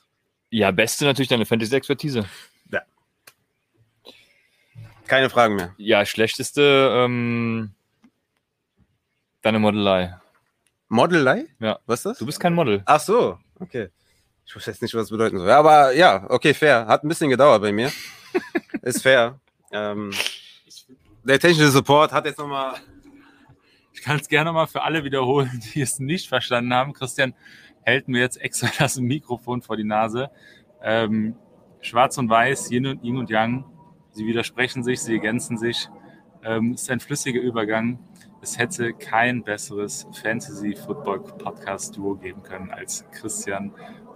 Ja, beste natürlich deine Fantasy-Expertise. Keine Fragen mehr. Ja, schlechteste ähm, deine Modelei. Modelei? Ja. Was ist das? Du bist kein Model. Ach so, okay. Ich wusste jetzt nicht, was das bedeuten soll. Ja, aber ja, okay, fair. Hat ein bisschen gedauert bei mir. Ist fair. Ähm, der technische Support hat jetzt nochmal. Ich kann es gerne mal für alle wiederholen, die es nicht verstanden haben. Christian hält mir jetzt extra das Mikrofon vor die Nase. Ähm, Schwarz und Weiß, Yin und, Yin und Yang, sie widersprechen sich, sie ergänzen sich. Ähm, ist ein flüssiger Übergang. Es hätte kein besseres Fantasy-Football-Podcast-Duo geben können als Christian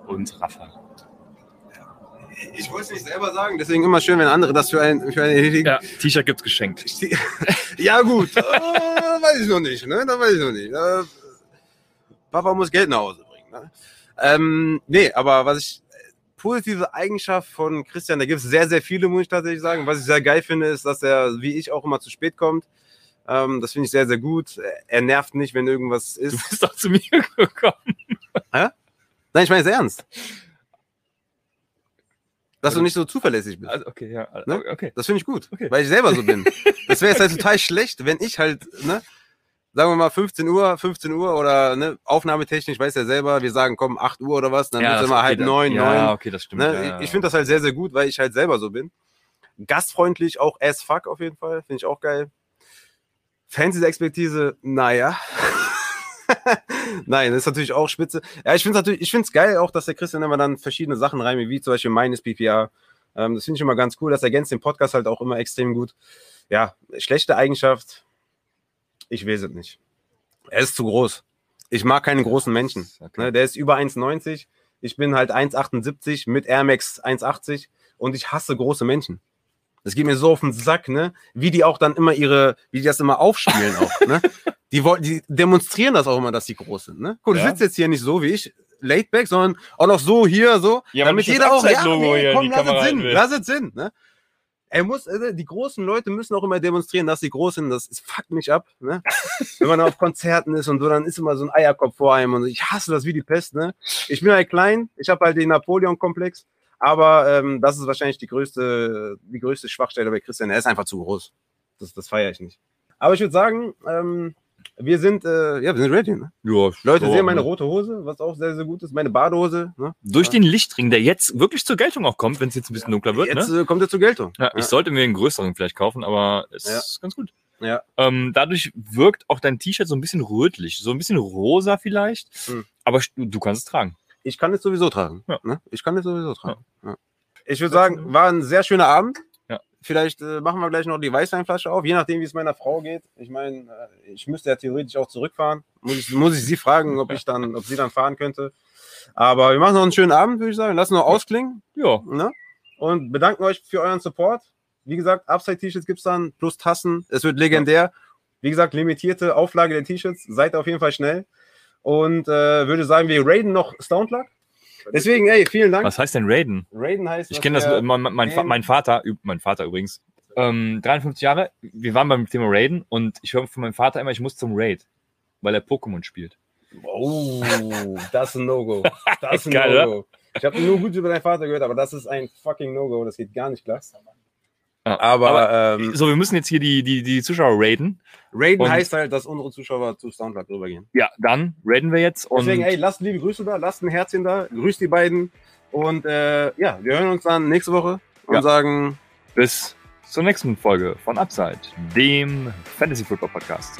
und Rafa. Ich wollte es nicht selber sagen, deswegen immer schön, wenn andere das für einen, für einen. Ja, T-Shirt gibt's geschenkt. Ja, gut. Äh, weiß ich noch nicht, ne? Da weiß ich noch nicht. Äh, Papa muss Geld nach Hause. Ne? Ähm, nee, aber was ich positive Eigenschaft von Christian, da gibt es sehr, sehr viele, muss ich tatsächlich sagen. Was ich sehr geil finde, ist, dass er, wie ich, auch immer zu spät kommt. Ähm, das finde ich sehr, sehr gut. Er nervt nicht, wenn irgendwas ist. Du bist doch zu mir gekommen. Nein, ich meine es ernst. Dass du nicht so zuverlässig bist. Also, okay, ja. Ne? Okay. Das finde ich gut, Okay. weil ich selber so bin. Das wäre jetzt halt total schlecht, wenn ich halt, ne, sagen wir mal 15 Uhr, 15 Uhr oder ne, aufnahmetechnisch, weiß ja selber, wir sagen, komm, 8 Uhr oder was, dann ja, immer okay, halb das- neun, Ja, neun. okay, das stimmt. Ne? ja, ja, Ich finde das halt sehr, sehr gut, weil ich halt selber so bin. Gastfreundlich auch as fuck auf jeden Fall, finde ich auch geil. Fernsehexpertise, naja. Nein, das ist natürlich auch spitze. Ja, ich finde es natürlich, ich finde es geil auch, dass der Christian immer dann verschiedene Sachen reinigt, wie zum Beispiel meines PPA. Ähm, das finde ich immer ganz cool. Das ergänzt den Podcast halt auch immer extrem gut. Ja, schlechte Eigenschaft. Ich weiß es nicht. Er ist zu groß. Ich mag keine großen Menschen. Okay. Ne, der ist über 1,90. Ich bin halt 1,78 mit Air Max 1,80 und ich hasse große Menschen. Das geht mir so auf den Sack, ne? Wie die auch dann immer ihre, wie die das immer aufspielen auch, ne? Die, wollen, die demonstrieren das auch immer, dass die groß sind, ne? Du Ja. sitzt jetzt hier nicht so wie ich, laid back, sondern auch noch so hier, so, Ja, damit jeder auch, ja, in komm, lass es Sinn, lass es Sinn, ne? Er muss, äh, die großen Leute müssen auch immer demonstrieren, dass sie groß sind. Das, fuckt mich ab, ne? Wenn man auf Konzerten ist und so, dann ist immer so ein Eierkopf vor einem und ich hasse das wie die Pest, ne? Ich bin halt klein, ich habe halt den Napoleon-Komplex, aber ähm, das ist wahrscheinlich die größte, die größte Schwachstelle bei Christian. Er ist einfach zu groß. Das, das feiere ich nicht. Aber ich würde sagen, ähm, wir sind, äh, ja, wir sind ready, ne? Ja, Leute sehen meine ne? rote Hose, was auch sehr, sehr gut ist. Meine Badehose, ne? Durch den Lichtring, der jetzt wirklich zur Geltung auch kommt, wenn es jetzt ein bisschen dunkler wird. Jetzt ne? äh, kommt er zur Geltung. Ja, ich sollte mir einen größeren vielleicht kaufen, aber es Ja. ist ganz gut. Ja. Ähm, dadurch wirkt auch dein T-Shirt so ein bisschen rötlich, so ein bisschen rosa vielleicht, Hm. aber du, du kannst es tragen. Ich kann es sowieso tragen. Ja. Ne? Ich kann es sowieso tragen. Ja. Ich würde sagen, war ein sehr schöner Abend. Vielleicht äh, machen wir gleich noch die Weißweinflasche auf, je nachdem, wie es meiner Frau geht. Ich meine, äh, ich müsste ja theoretisch auch zurückfahren. Muss ich, muss ich sie fragen, ob ich dann, ob sie dann fahren könnte. Aber wir machen noch einen schönen Abend, würde ich sagen. Lassen noch ausklingen. Ja, Ne? Und bedanken euch für euren Support. Wie gesagt, Upside-T-Shirts gibt's dann, plus Tassen. Es wird legendär. Wie gesagt, limitierte Auflage der T-Shirts. Seid auf jeden Fall schnell. Und äh, würde sagen, wir raiden noch Stone Luck. Deswegen, ey, vielen Dank. was heißt denn Raiden? Raiden heißt. Ich kenne das, wir- mein, mein, mein Vater, mein Vater übrigens, ähm, 53 Jahre, wir waren beim Thema Raiden und ich höre von meinem Vater immer, ich muss zum Raid, weil er Pokémon spielt. Oh, das ist ein No-Go. Das ist ein? No-Go. Ich habe nur gut über deinen Vater gehört, aber das ist ein fucking No-Go. Das geht gar nicht klar. Ja, Aber, ähm, So, wir müssen jetzt hier die, die, die Zuschauer raiden. Raiden heißt halt, dass unsere Zuschauer zu Luck rübergehen. Ja, dann raiden wir jetzt und Deswegen, ey, lasst liebe Grüße da, lasst ein Herzchen da, grüßt die beiden. Und äh, ja, wir hören uns dann nächste Woche und Ja. sagen bis zur nächsten Folge von Upside, dem Fantasy Football Podcast.